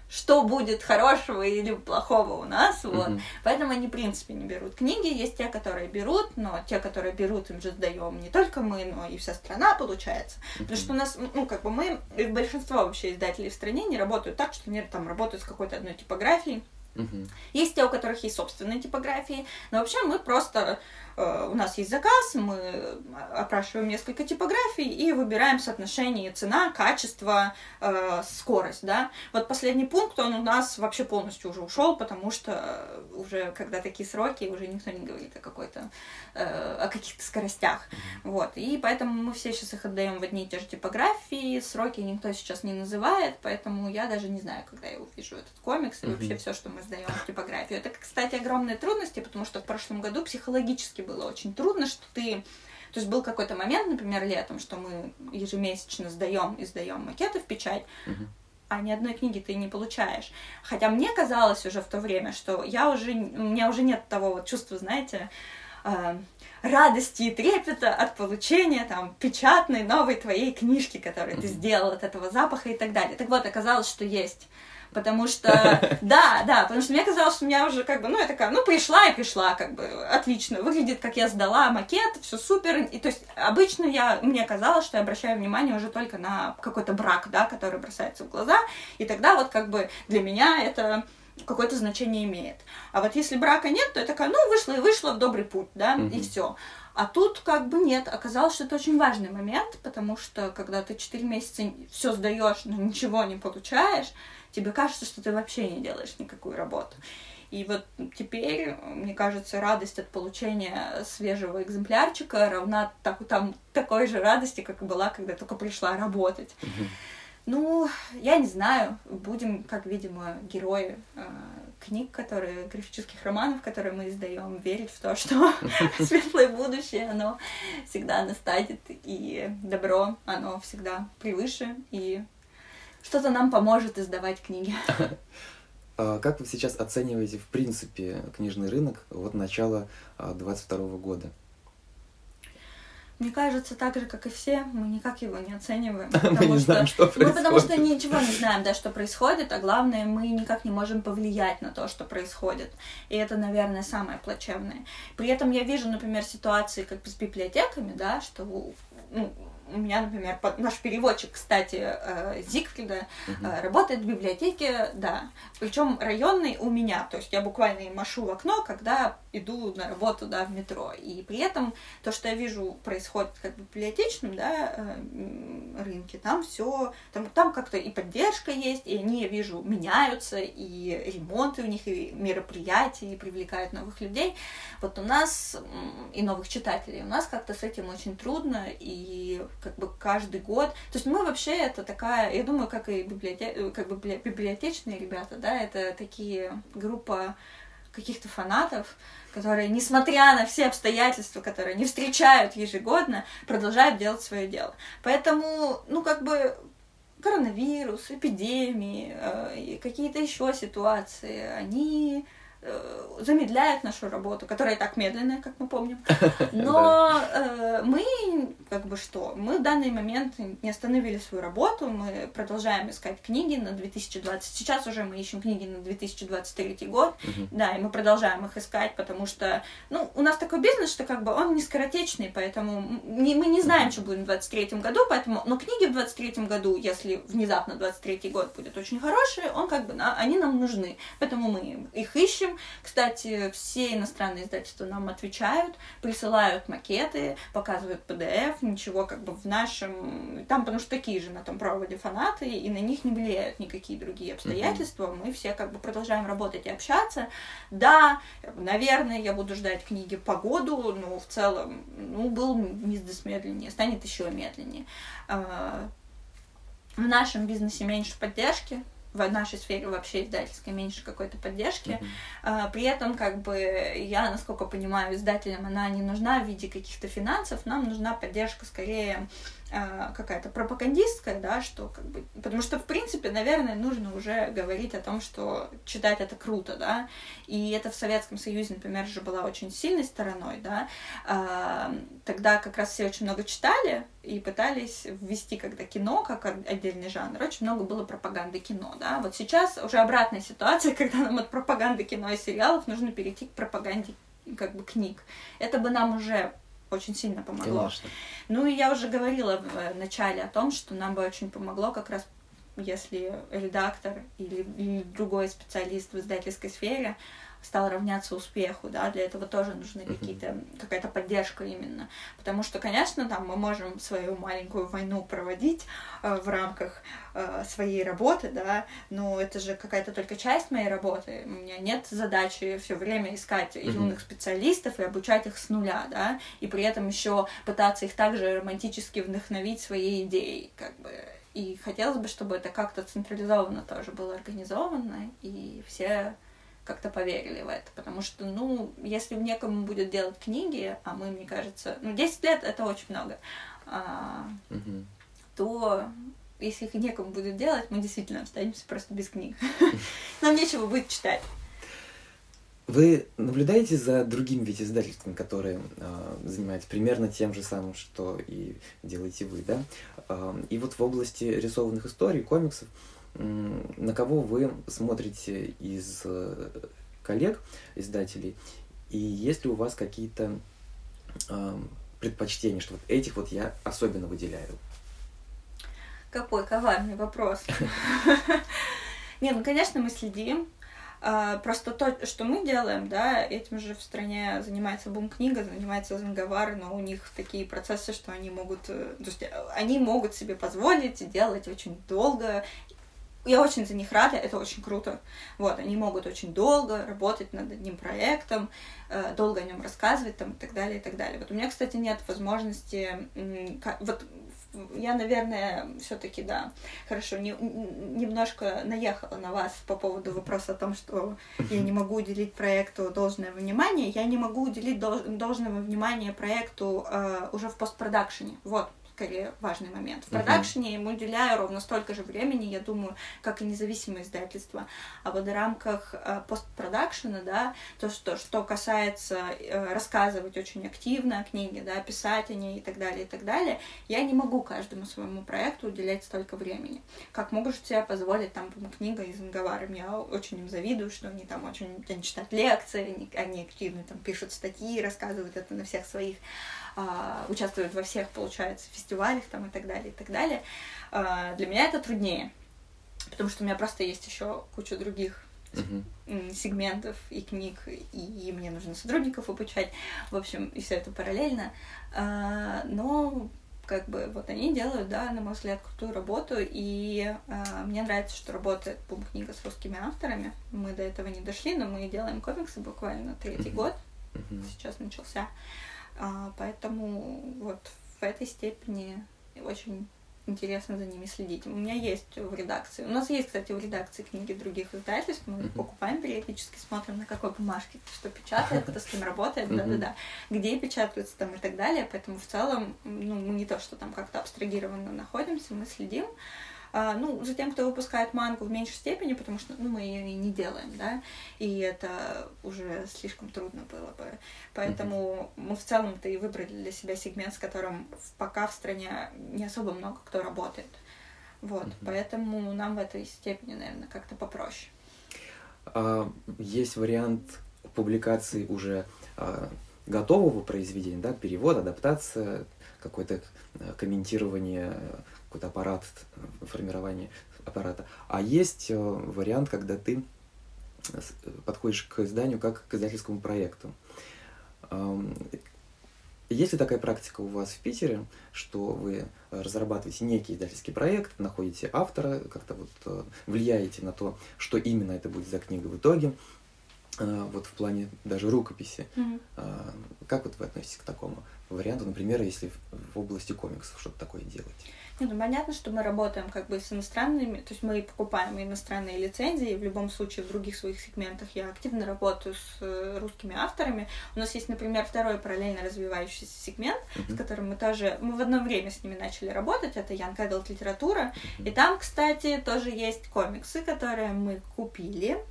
что будет хорошего или плохого у нас, вот. Mm-hmm. Поэтому они, в принципе, не берут книги. Есть те, которые берут, но те, которые берут, им же сдаем не только мы, но и вся страна, получается. Mm-hmm. Потому что у нас, ну, как бы мы, большинство вообще издателей в стране не работают так, что они там работают с какой-то одной типографией. Mm-hmm. Есть те, у которых есть собственные типографии, но вообще мы просто у нас есть заказ, мы опрашиваем несколько типографий и выбираем соотношение цена, качество, э, скорость, да. Вот последний пункт, он у нас вообще полностью уже ушел, потому что уже когда такие сроки, уже никто не говорит о какой-то, о каких-то скоростях, вот. И поэтому мы все сейчас их отдаем в одни и те же типографии, сроки никто сейчас не называет, поэтому я даже не знаю, когда я увижу этот комикс и вообще все, что мы сдаем в типографию. Это, кстати, огромные трудности, потому что в прошлом году психологически было очень трудно, что ты то есть был какой-то момент, например, летом, что мы ежемесячно сдаем и сдаем макеты в печать, а ни одной книги ты не получаешь. Хотя мне казалось уже в то время, что я уже, у меня уже нет того вот чувства, знаете, э, радости и трепета от получения там печатной новой твоей книжки, которую ты сделал, от этого запаха и так далее. Так вот, оказалось, что есть. Потому что, да, да, потому что мне казалось, что у меня уже как бы, ну, я такая, ну, пришла и пришла, как бы, отлично, выглядит, как я сдала макет, все супер. И то есть обычно я, мне казалось, что я обращаю внимание уже только на какой-то брак, да, который бросается в глаза, и тогда вот как бы для меня это какое-то значение имеет. А вот если брака нет, то я такая, ну, вышла и вышла в добрый путь, да, mm-hmm. и все. А тут как бы нет. Оказалось, что это очень важный момент, потому что когда ты 4 месяца все сдаешь, но ничего не получаешь, тебе кажется, что ты вообще не делаешь никакую работу. И вот теперь, мне кажется, радость от получения свежего экземплярчика равна так, там, такой же радости, как и была, когда только пришла работать. Ну, я не знаю, будем, как видимо, герои э, книг, которые, графических романов, которые мы издаем, верить в то, что светлое будущее, оно всегда настанет, и добро, оно всегда превыше, и что-то нам поможет издавать книги. А как вы сейчас оцениваете, в принципе, книжный рынок вот начала 22 года? Мне кажется, так же, как и все, мы никак его не оцениваем. Потому мы не что, знаем, что происходит. Мы потому что ничего не знаем, да, что происходит, а главное, мы никак не можем повлиять на то, что происходит. И это, наверное, самое плачевное. При этом я вижу, например, ситуации как с библиотеками, да, что ну, у меня, например, наш переводчик, кстати, э, Зигфрида, угу. работает в библиотеке, да, причем районный у меня, то есть я буквально машу в окно, когда иду на работу, да, в метро, и при этом то, что я вижу происходит как бы в библиотечном, да, э, рынке, там все, там, там как-то и поддержка есть, и они, я вижу, меняются, и ремонты у них, и мероприятия, и привлекают новых людей. Вот у нас и новых читателей, у нас как-то с этим очень трудно, и как бы каждый год. То есть мы вообще это такая, я думаю, как и библиоте... как бы библиотечные ребята, да, это такие группа каких-то фанатов, которые, несмотря на все обстоятельства, которые они встречают ежегодно, продолжают делать свое дело. Поэтому, ну, как бы коронавирус, эпидемии, э, какие-то еще ситуации, они замедляет нашу работу, которая и так медленная, как мы помним. Но э, мы, как бы что, мы в данный момент не остановили свою работу, мы продолжаем искать книги на 2020. Сейчас уже мы ищем книги на 2023 год, да, и мы продолжаем их искать, потому что, ну, у нас такой бизнес, что как бы он не скоротечный, поэтому не, мы не знаем, что будет в 2023 году, поэтому, но книги в 2023 году, если внезапно 2023 год будет очень хороший, он как бы, они нам нужны, поэтому мы их ищем. Кстати, все иностранные издательства нам отвечают, присылают макеты, показывают PDF, ничего как бы в нашем... Там, потому что такие же на том проводе фанаты, и на них не влияют никакие другие обстоятельства. Мы все как бы продолжаем работать и общаться. Да, наверное, я буду ждать книги по году, но в целом, ну, был бизнес медленнее, станет еще медленнее. В нашем бизнесе меньше поддержки, в нашей сфере вообще издательской меньше какой-то поддержки. Mm-hmm. При этом, как бы, я, насколько понимаю, издателям она не нужна в виде каких-то финансов, нам нужна поддержка скорее какая-то пропагандистская, да, что как бы, потому что в принципе, наверное, нужно уже говорить о том, что читать это круто, да, и это в Советском Союзе, например, же была очень сильной стороной, да, а, тогда как раз все очень много читали и пытались ввести когда кино как отдельный жанр, очень много было пропаганды кино, да, вот сейчас уже обратная ситуация, когда нам от пропаганды кино и сериалов нужно перейти к пропаганде как бы книг. Это бы нам уже очень сильно помогло. Конечно. Ну и я уже говорила в э, начале о том, что нам бы очень помогло как раз если редактор или, или другой специалист в издательской сфере стал равняться успеху, да, для этого тоже нужны какие-то, какая-то поддержка именно. Потому что, конечно, там мы можем свою маленькую войну проводить э, в рамках э, своей работы, да, но это же какая-то только часть моей работы. У меня нет задачи все время искать юных специалистов и обучать их с нуля, да, и при этом еще пытаться их также романтически вдохновить своей идеей, как бы. И хотелось бы, чтобы это как-то централизованно тоже было организовано, и все как-то поверили в это. Потому что, ну, если некому будет делать книги, а мы, мне кажется, ну, 10 лет это очень много, а, угу. то если их некому будет делать, мы действительно останемся просто без книг. Нам нечего будет читать. Вы наблюдаете за другими ведь издательствами, которые э, занимаются примерно тем же самым, что и делаете вы, да? Э, и вот в области рисованных историй, комиксов, на кого вы смотрите из э, коллег, издателей, и есть ли у вас какие-то э, предпочтения, что вот этих вот я особенно выделяю? Какой коварный вопрос. Не, ну, конечно, мы следим. А, просто то, что мы делаем, да, этим же в стране занимается Бум-книга, занимается Занговар, но у них такие процессы, что они могут, э, то есть они могут себе позволить делать очень долго я очень за них рада, это очень круто. Вот, они могут очень долго работать над одним проектом, э, долго о нем рассказывать там, и так далее, и так далее. Вот у меня, кстати, нет возможности... Вот я, наверное, все-таки, да, хорошо, не, немножко наехала на вас по поводу вопроса о том, что я не могу уделить проекту должное внимание. Я не могу уделить долж, должного внимания проекту э, уже в постпродакшене. Вот, скорее важный момент. В продакшене ему уделяю ровно столько же времени, я думаю, как и независимое издательство. А вот в рамках э, постпродакшена, да, то, что, что касается э, рассказывать очень активно о книге, да, писать о ней и так далее, и так далее, я не могу каждому своему проекту уделять столько времени. Как могут себе позволить там книга из Анговаром. Я очень им завидую, что они там очень они читают лекции, они, они активно там пишут статьи, рассказывают это на всех своих а, участвуют во всех, получается, фестивалях там и так далее, и так далее. А, для меня это труднее, потому что у меня просто есть еще куча других uh-huh. сегментов и книг, и мне нужно сотрудников обучать, в общем, и все это параллельно. А, но как бы вот они делают, да, на мой взгляд, крутую работу, и э, мне нравится, что работает бум-книга с русскими авторами. Мы до этого не дошли, но мы делаем комиксы буквально третий uh-huh. год, uh-huh. сейчас начался. А, поэтому вот в этой степени очень интересно за ними следить. У меня есть в редакции. У нас есть, кстати, в редакции книги других издательств. Мы их покупаем периодически, смотрим, на какой бумажке что печатает, кто с кем работает, да-да-да, где печатаются там и так далее. Поэтому в целом, ну, мы не то, что там как-то абстрагированно находимся, мы следим. А, ну, за тем, кто выпускает мангу в меньшей степени, потому что ну, мы ее и не делаем, да, и это уже слишком трудно было бы. Поэтому мы в целом-то и выбрали для себя сегмент, с которым пока в стране не особо много кто работает. Вот, mm-hmm. поэтому нам в этой степени, наверное, как-то попроще. А, есть вариант публикации уже а, готового произведения, да, перевод, адаптация, какое-то э, комментирование какой-то аппарат, формирование аппарата. А есть э, вариант, когда ты э, подходишь к изданию как к издательскому проекту. Есть ли такая практика у вас в Питере, что вы разрабатываете некий издательский проект, находите автора, как-то вот э, влияете на то, что именно это будет за книга в итоге, вот в плане даже рукописи. Mm-hmm. Как вот вы относитесь к такому варианту, например, если в области комиксов что-то такое делать? Нет, ну понятно, что мы работаем как бы с иностранными, то есть мы покупаем иностранные лицензии, в любом случае в других своих сегментах я активно работаю с э, русскими авторами. У нас есть, например, второй параллельно развивающийся сегмент, uh-huh. с которым мы тоже, мы в одно время с ними начали работать, это Young Adult литература, uh-huh. и там, кстати, тоже есть комиксы, которые мы купили,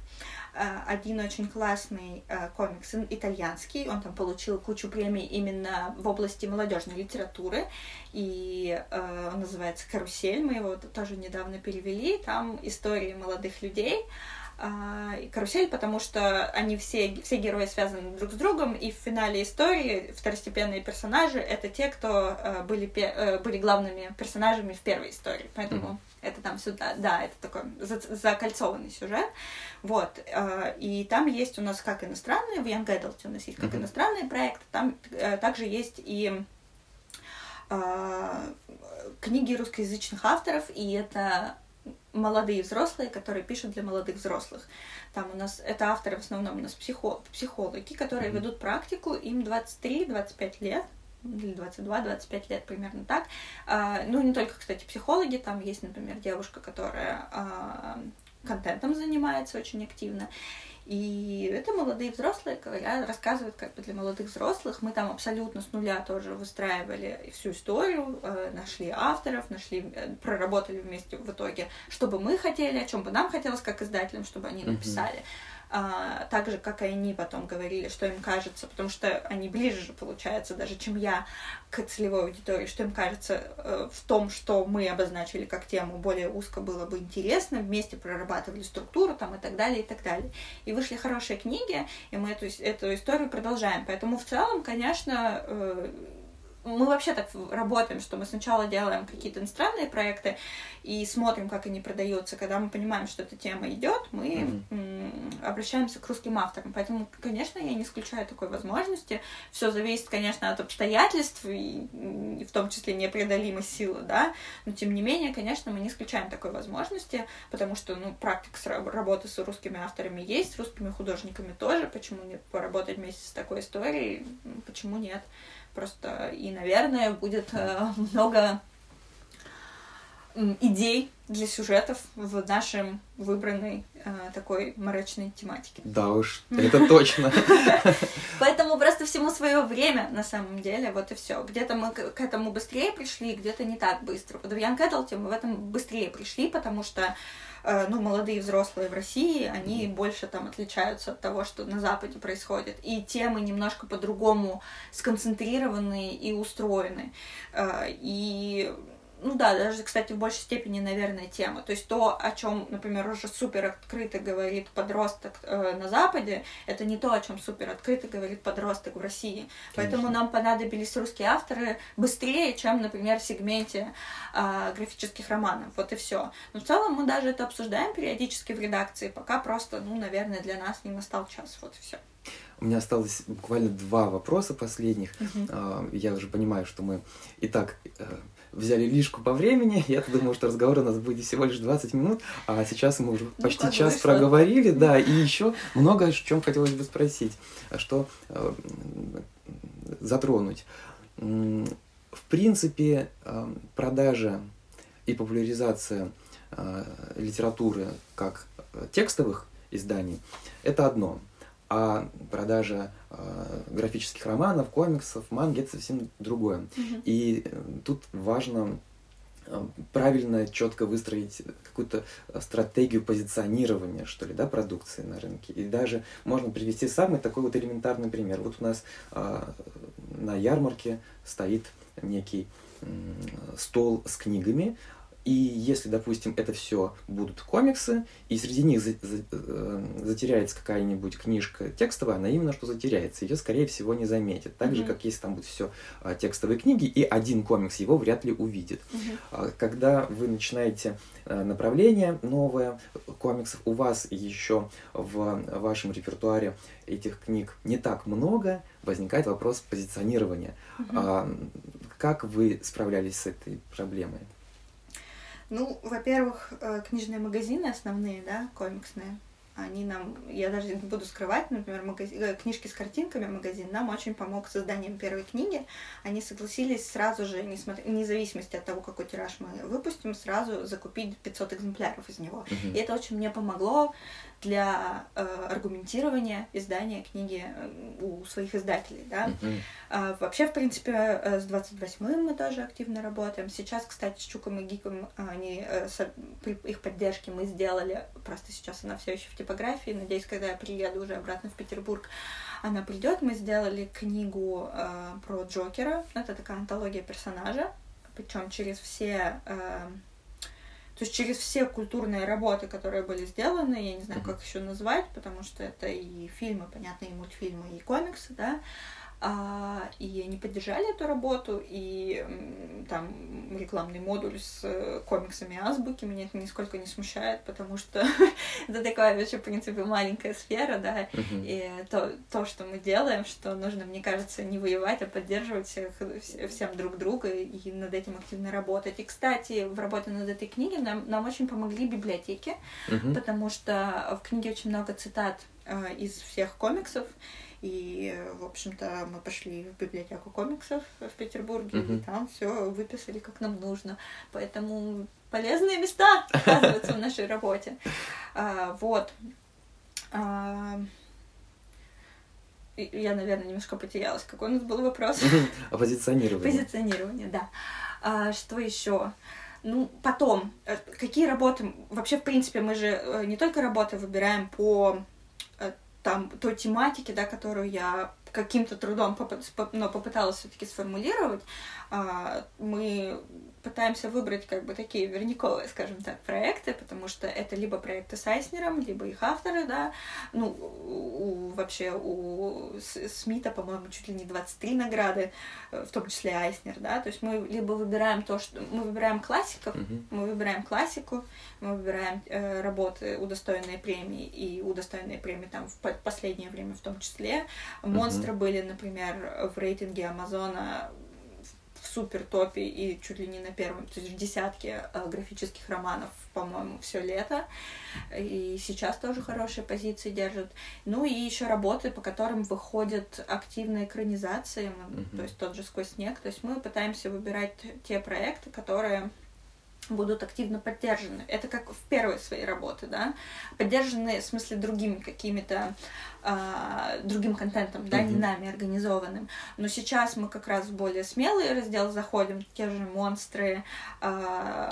один очень классный э, комикс итальянский, он там получил кучу премий именно в области молодежной литературы, и э, он называется «Карусель», мы его тоже недавно перевели, там истории молодых людей, и карусель, потому что они все, все герои связаны друг с другом, и в финале истории второстепенные персонажи — это те, кто а, были, э, были главными персонажами в первой истории, поэтому mm-hmm. это там сюда, да, это такой закольцованный сюжет, вот, а, и там есть у нас как иностранные, в Young Adult у нас есть как mm-hmm. иностранные проекты, там э, также есть и книги русскоязычных авторов, и это молодые взрослые, которые пишут для молодых взрослых. Там у нас это авторы в основном у нас психо, психологи, которые mm-hmm. ведут практику, им 23-25 лет, или 22-25 лет примерно так. А, ну, не только, кстати, психологи, там есть, например, девушка, которая а, контентом занимается очень активно. И это молодые взрослые, говорят, рассказывают как бы для молодых взрослых. Мы там абсолютно с нуля тоже выстраивали всю историю, э, нашли авторов, нашли, э, проработали вместе в итоге, что бы мы хотели, о чем бы нам хотелось как издателям, чтобы они написали. Uh-huh а, так же, как и они потом говорили, что им кажется, потому что они ближе же, получается, даже чем я к целевой аудитории, что им кажется э, в том, что мы обозначили как тему, более узко было бы интересно, вместе прорабатывали структуру там и так далее, и так далее. И вышли хорошие книги, и мы эту, эту историю продолжаем. Поэтому в целом, конечно, э, мы вообще так работаем, что мы сначала делаем какие-то иностранные проекты и смотрим, как они продаются. Когда мы понимаем, что эта тема идет, мы mm-hmm. обращаемся к русским авторам. Поэтому, конечно, я не исключаю такой возможности. Все зависит, конечно, от обстоятельств, и, и в том числе непреодолимой силы, да. Но тем не менее, конечно, мы не исключаем такой возможности, потому что, ну, практика работы с русскими авторами есть, с русскими художниками тоже. Почему не поработать вместе с такой историей? Почему нет? Просто и, наверное, будет э, много идей для сюжетов в нашем выбранной э, такой мрачной тематике. Да уж, это точно. Поэтому просто всему свое время, на самом деле, вот и все. Где-то мы к этому быстрее пришли, где-то не так быстро. Вот в Young Adult мы в этом быстрее пришли, потому что Э, ну, молодые взрослые в России, они больше там отличаются от того, что на Западе происходит. И темы немножко по-другому сконцентрированы и устроены. Э, и ну да, даже, кстати, в большей степени, наверное, тема. То есть то, о чем, например, уже супер открыто говорит подросток э, на Западе, это не то, о чем супер открыто говорит подросток в России. Конечно. Поэтому нам понадобились русские авторы быстрее, чем, например, в сегменте э, графических романов. Вот и все. Но в целом мы даже это обсуждаем периодически в редакции, пока просто, ну, наверное, для нас не настал час. Вот и все. У меня осталось буквально два вопроса последних. Uh-huh. Я уже понимаю, что мы и так э, взяли лишку по времени. Я думаю, что разговор у нас будет всего лишь 20 минут, а сейчас мы уже ну, почти час вышло. проговорили, да, и еще много о чем хотелось бы спросить, что э, затронуть. В принципе, э, продажа и популяризация э, литературы как текстовых изданий – это одно – а продажа э, графических романов, комиксов, манги это совсем другое. Mm-hmm. И э, тут важно э, правильно, четко выстроить какую-то стратегию позиционирования, что ли, да, продукции на рынке. И даже можно привести самый такой вот элементарный пример. Вот у нас э, на ярмарке стоит некий э, стол с книгами, и если, допустим, это все будут комиксы, и среди них за, за, э, затеряется какая-нибудь книжка текстовая, она именно что затеряется, ее, скорее всего, не заметит. Так mm-hmm. же, как если там будут все а, текстовые книги, и один комикс его вряд ли увидит. Mm-hmm. Когда вы начинаете а, направление новое комиксов, у вас еще в вашем репертуаре этих книг не так много, возникает вопрос позиционирования. Mm-hmm. Как вы справлялись с этой проблемой? Ну, во-первых, э, книжные магазины основные, да, комиксные, они нам, я даже не буду скрывать, например, магазин, э, книжки с картинками магазин нам очень помог с созданием первой книги. Они согласились сразу же, несмотря, вне зависимости от того, какой тираж мы выпустим, сразу закупить 500 экземпляров из него. Uh-huh. И это очень мне помогло для э, аргументирования издания книги э, у своих издателей, да. А, вообще, в принципе, э, с 28-м мы тоже активно работаем. Сейчас, кстати, с Чуком и Гиком они, э, с, при их поддержке мы сделали, просто сейчас она все еще в типографии, надеюсь, когда я приеду уже обратно в Петербург, она придет. Мы сделали книгу э, про Джокера, это такая антология персонажа, причем через все э, То есть через все культурные работы, которые были сделаны, я не знаю, как еще назвать, потому что это и фильмы, понятно, и мультфильмы, и комиксы, да, а, и они поддержали эту работу, и там рекламный модуль с э, комиксами азбуки меня это нисколько не смущает, потому что это такая вообще, в принципе, маленькая сфера, да, и то, то, что мы делаем, что нужно, мне кажется, не воевать, а поддерживать всех, всем друг друга и над этим активно работать. И, кстати, в работе над этой книгой нам, нам очень помогли библиотеки, потому что в книге очень много цитат э, из всех комиксов, и, в общем-то, мы пошли в библиотеку комиксов в Петербурге, mm-hmm. и там все выписали как нам нужно. Поэтому полезные места оказываются в нашей работе. А, вот. А, я, наверное, немножко потерялась. Какой у нас был вопрос? О позиционировании. Позиционирование, да. А, что еще? Ну, потом, э, какие работы... Вообще, в принципе, мы же э, не только работы выбираем по там той тематики, да, которую я каким-то трудом но попыталась все-таки сформулировать, а, мы пытаемся выбрать как бы такие верниковые, скажем так, проекты, потому что это либо проекты с Айснером, либо их авторы, да, ну, у, вообще у Смита, по-моему, чуть ли не 23 награды, э, в том числе Айснер, да, то есть мы либо выбираем то, что... Мы выбираем классиков, mm-hmm. мы выбираем классику, мы выбираем э, работы, удостоенные премии, и удостоенные премии там в последнее время в том числе. Монстры mm-hmm. были, например, в рейтинге Амазона супер топе и чуть ли не на первом, то есть в десятке э, графических романов, по-моему, все лето. И сейчас тоже хорошие позиции держат. Ну и еще работы, по которым выходят активные экранизации, mm-hmm. то есть тот же сквозь снег. То есть мы пытаемся выбирать те проекты, которые будут активно поддержаны. Это как в первой своей работе, да, поддержаны в смысле другими какими-то э, другим контентом, да, mm-hmm. не нами организованным. Но сейчас мы как раз в более смелый раздел заходим, те же монстры, э,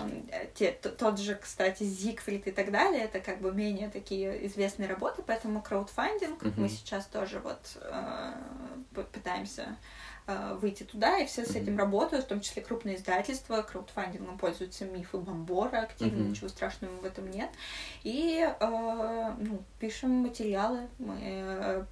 те, тот же, кстати, Зигфрид и так далее, это как бы менее такие известные работы, поэтому краудфандинг mm-hmm. мы сейчас тоже вот э, пытаемся выйти туда, и все с этим работают, в том числе крупные издательства, краудфандингом пользуются мифы Бомбора активно, mm-hmm. ничего страшного в этом нет. И э, ну, пишем материалы, мы э,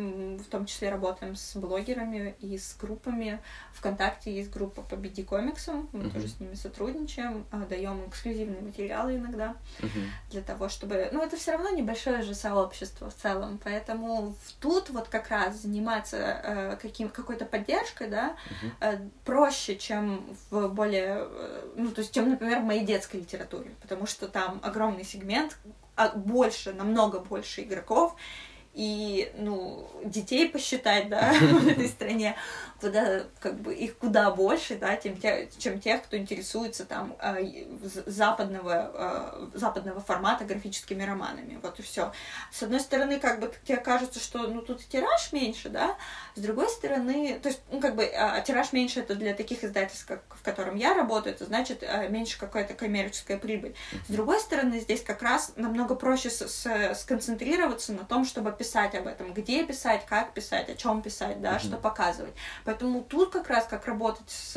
в том числе работаем с блогерами и с группами. Вконтакте есть группа по BD комиксам, мы uh-huh. тоже с ними сотрудничаем, а, даем эксклюзивные материалы иногда uh-huh. для того, чтобы... Ну, это все равно небольшое же сообщество в целом, поэтому тут вот как раз заниматься э, каким, какой-то поддержкой, да, uh-huh. э, проще, чем в более... Э, ну, то есть, чем, например, в моей детской литературе, потому что там огромный сегмент, а больше, намного больше игроков, и, ну, детей посчитать, да, в этой стране, куда, как бы, их куда больше, да, чем, те, чем тех, кто интересуется там а, западного, а, западного формата графическими романами, вот и все. С одной стороны, как бы, тебе кажется, что, ну, тут тираж меньше, да, с другой стороны, то есть, ну, как бы, а, тираж меньше это для таких издательств, как, в котором я работаю, это значит меньше какая-то коммерческая прибыль. С другой стороны, здесь как раз намного проще с, с, сконцентрироваться на том, чтобы писать об этом, где писать, как писать, о чем писать, да, mm-hmm. что показывать. Поэтому тут как раз как работать с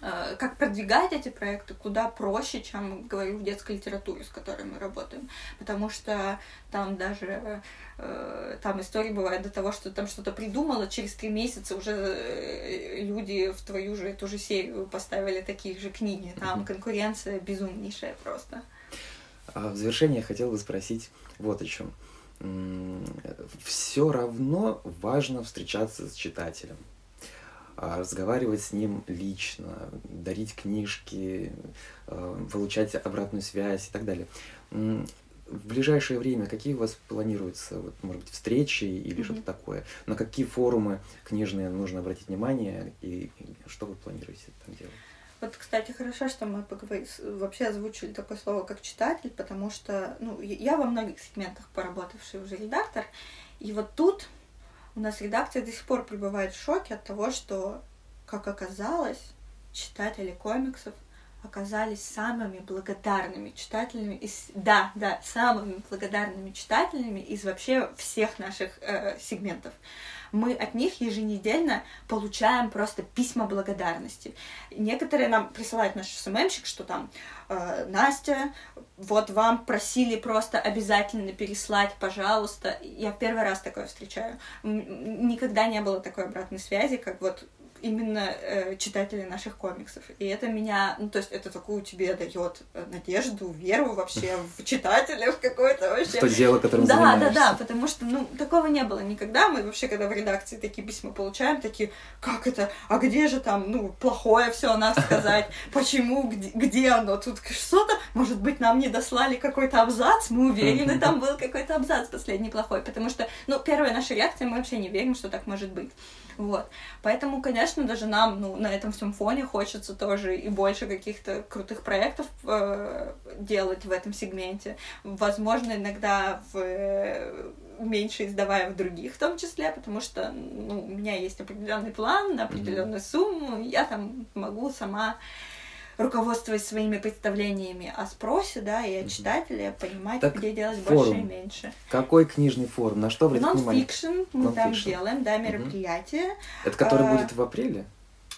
э, как продвигать эти проекты куда проще, чем, говорю, в детской литературе, с которой мы работаем. Потому что там даже э, там истории бывают до того, что там что-то придумала, через три месяца уже э, люди в твою же эту же серию поставили такие же книги. Там конкуренция безумнейшая просто. А в завершение я хотел бы спросить вот о чем все равно важно встречаться с читателем, а, разговаривать с ним лично, дарить книжки, а, получать обратную связь и так далее. В ближайшее время какие у вас планируются, вот, может быть, встречи или mm-hmm. что-то такое? На какие форумы книжные нужно обратить внимание и что вы планируете там делать? Вот, кстати, хорошо, что мы поговорили, вообще озвучили такое слово, как читатель, потому что, ну, я во многих сегментах поработавший уже редактор, и вот тут у нас редакция до сих пор пребывает в шоке от того, что, как оказалось, читатели комиксов оказались самыми благодарными читателями из да да самыми благодарными читателями из вообще всех наших э, сегментов мы от них еженедельно получаем просто письма благодарности. Некоторые нам присылают наш СММщик, что там э, Настя, вот вам просили просто обязательно переслать, пожалуйста. Я первый раз такое встречаю. Никогда не было такой обратной связи, как вот именно э, читатели наших комиксов. И это меня, ну, то есть это такую тебе дает э, надежду, веру вообще в читателя, в какое-то вообще... В то дело, которым да, занимаешься. Да, да, да, потому что, ну, такого не было никогда. Мы вообще, когда в редакции такие письма получаем, такие, как это, а где же там, ну, плохое все о нас сказать, почему, где, где оно, тут что-то, может быть, нам не дослали какой-то абзац, мы уверены, там был какой-то абзац последний плохой, потому что, ну, первая наша реакция, мы вообще не верим, что так может быть. Вот. Поэтому, конечно, даже нам ну, на этом всем фоне хочется тоже и больше каких-то крутых проектов э, делать в этом сегменте. Возможно, иногда в меньше издавая в других в том числе, потому что ну, у меня есть определенный план на определенную mm-hmm. сумму, я там могу сама руководствуясь своими представлениями о спросе, да, и о читателе, понимать, так где делать форум. больше и меньше. Какой книжный форум? На что обратить внимание? Non-fiction мы там делаем, да, мероприятие. Это который а, будет в апреле?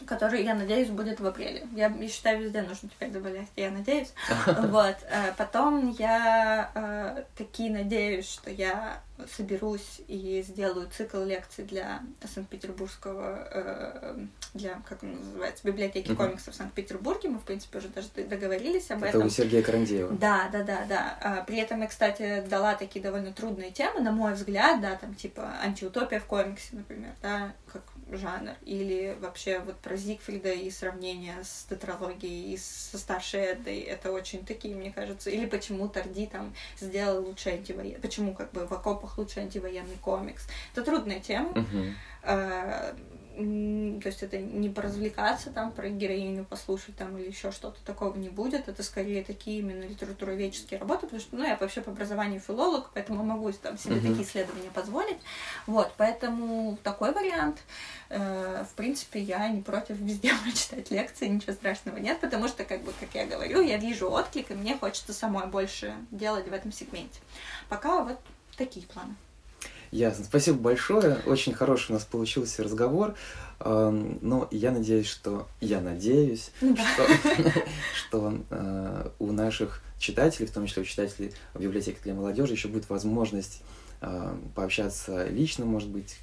Который, я надеюсь, будет в апреле. Я считаю, везде нужно теперь добавлять, я надеюсь. Вот. Э, потом я э, таки надеюсь, что я соберусь и сделаю цикл лекций для Санкт-Петербургского, э, для, как он называется, библиотеки комиксов в Санкт-Петербурге. Мы, в принципе, уже даже договорились об Это этом. Это у Сергея Карандеева. Да, да, да, да. А, при этом я, кстати, дала такие довольно трудные темы, на мой взгляд, да, там, типа, антиутопия в комиксе, например, да, как жанр, или вообще вот про Зигфрида и сравнение с тетралогией и со старшей Эддой, это очень такие, мне кажется, или почему Тарди там сделал лучший антивоенный, почему как бы в окопах лучший антивоенный комикс. Это трудная тема. Uh-huh то есть это не поразвлекаться там, про героиню послушать там или еще что-то такого не будет. Это скорее такие именно литературоведческие работы, потому что, ну, я вообще по образованию филолог, поэтому могу там себе mm-hmm. такие исследования позволить. Вот, поэтому такой вариант. Э, в принципе, я не против везде прочитать лекции, ничего страшного нет, потому что, как бы, как я говорю, я вижу отклик, и мне хочется самой больше делать в этом сегменте. Пока вот такие планы. Ясно. Спасибо большое. Очень хороший у нас получился разговор. Но я надеюсь, что я надеюсь, да. что, что э, у наших читателей, в том числе у читателей в библиотеке для молодежи, еще будет возможность э, пообщаться лично, может быть,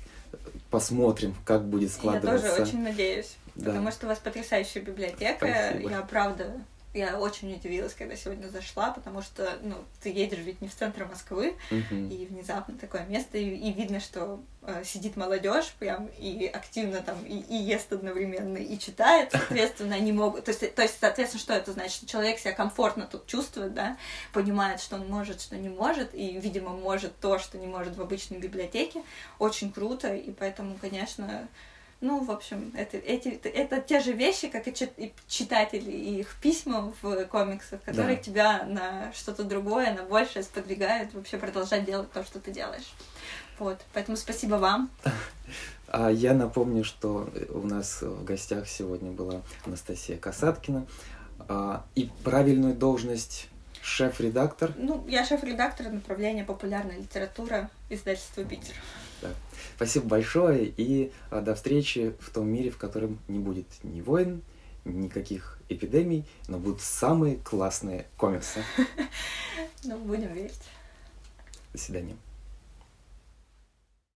посмотрим, как будет складываться. Я тоже очень надеюсь, да. потому что у вас потрясающая библиотека. Спасибо. Я правда я очень удивилась, когда сегодня зашла, потому что, ну, ты едешь ведь не в центр Москвы, uh-huh. и внезапно такое место, и, и видно, что э, сидит молодежь прям и активно там и, и ест одновременно, и читает, соответственно, они могут, то есть, то есть, соответственно, что это значит? Человек себя комфортно тут чувствует, да, понимает, что он может, что не может, и, видимо, может то, что не может в обычной библиотеке, очень круто, и поэтому, конечно, ну, в общем, это, эти, это те же вещи, как и читатели и их письма в комиксах, которые да. тебя на что-то другое, на большее сподвигают вообще продолжать делать то, что ты делаешь. Вот, поэтому спасибо вам. А я напомню, что у нас в гостях сегодня была Анастасия Касаткина. А, и правильную должность шеф-редактор? Ну, я шеф-редактор направления популярная литература издательства Питер. Да. Спасибо большое и а, до встречи в том мире, в котором не будет ни войн, никаких эпидемий, но будут самые классные комиксы. Ну, будем верить. До свидания.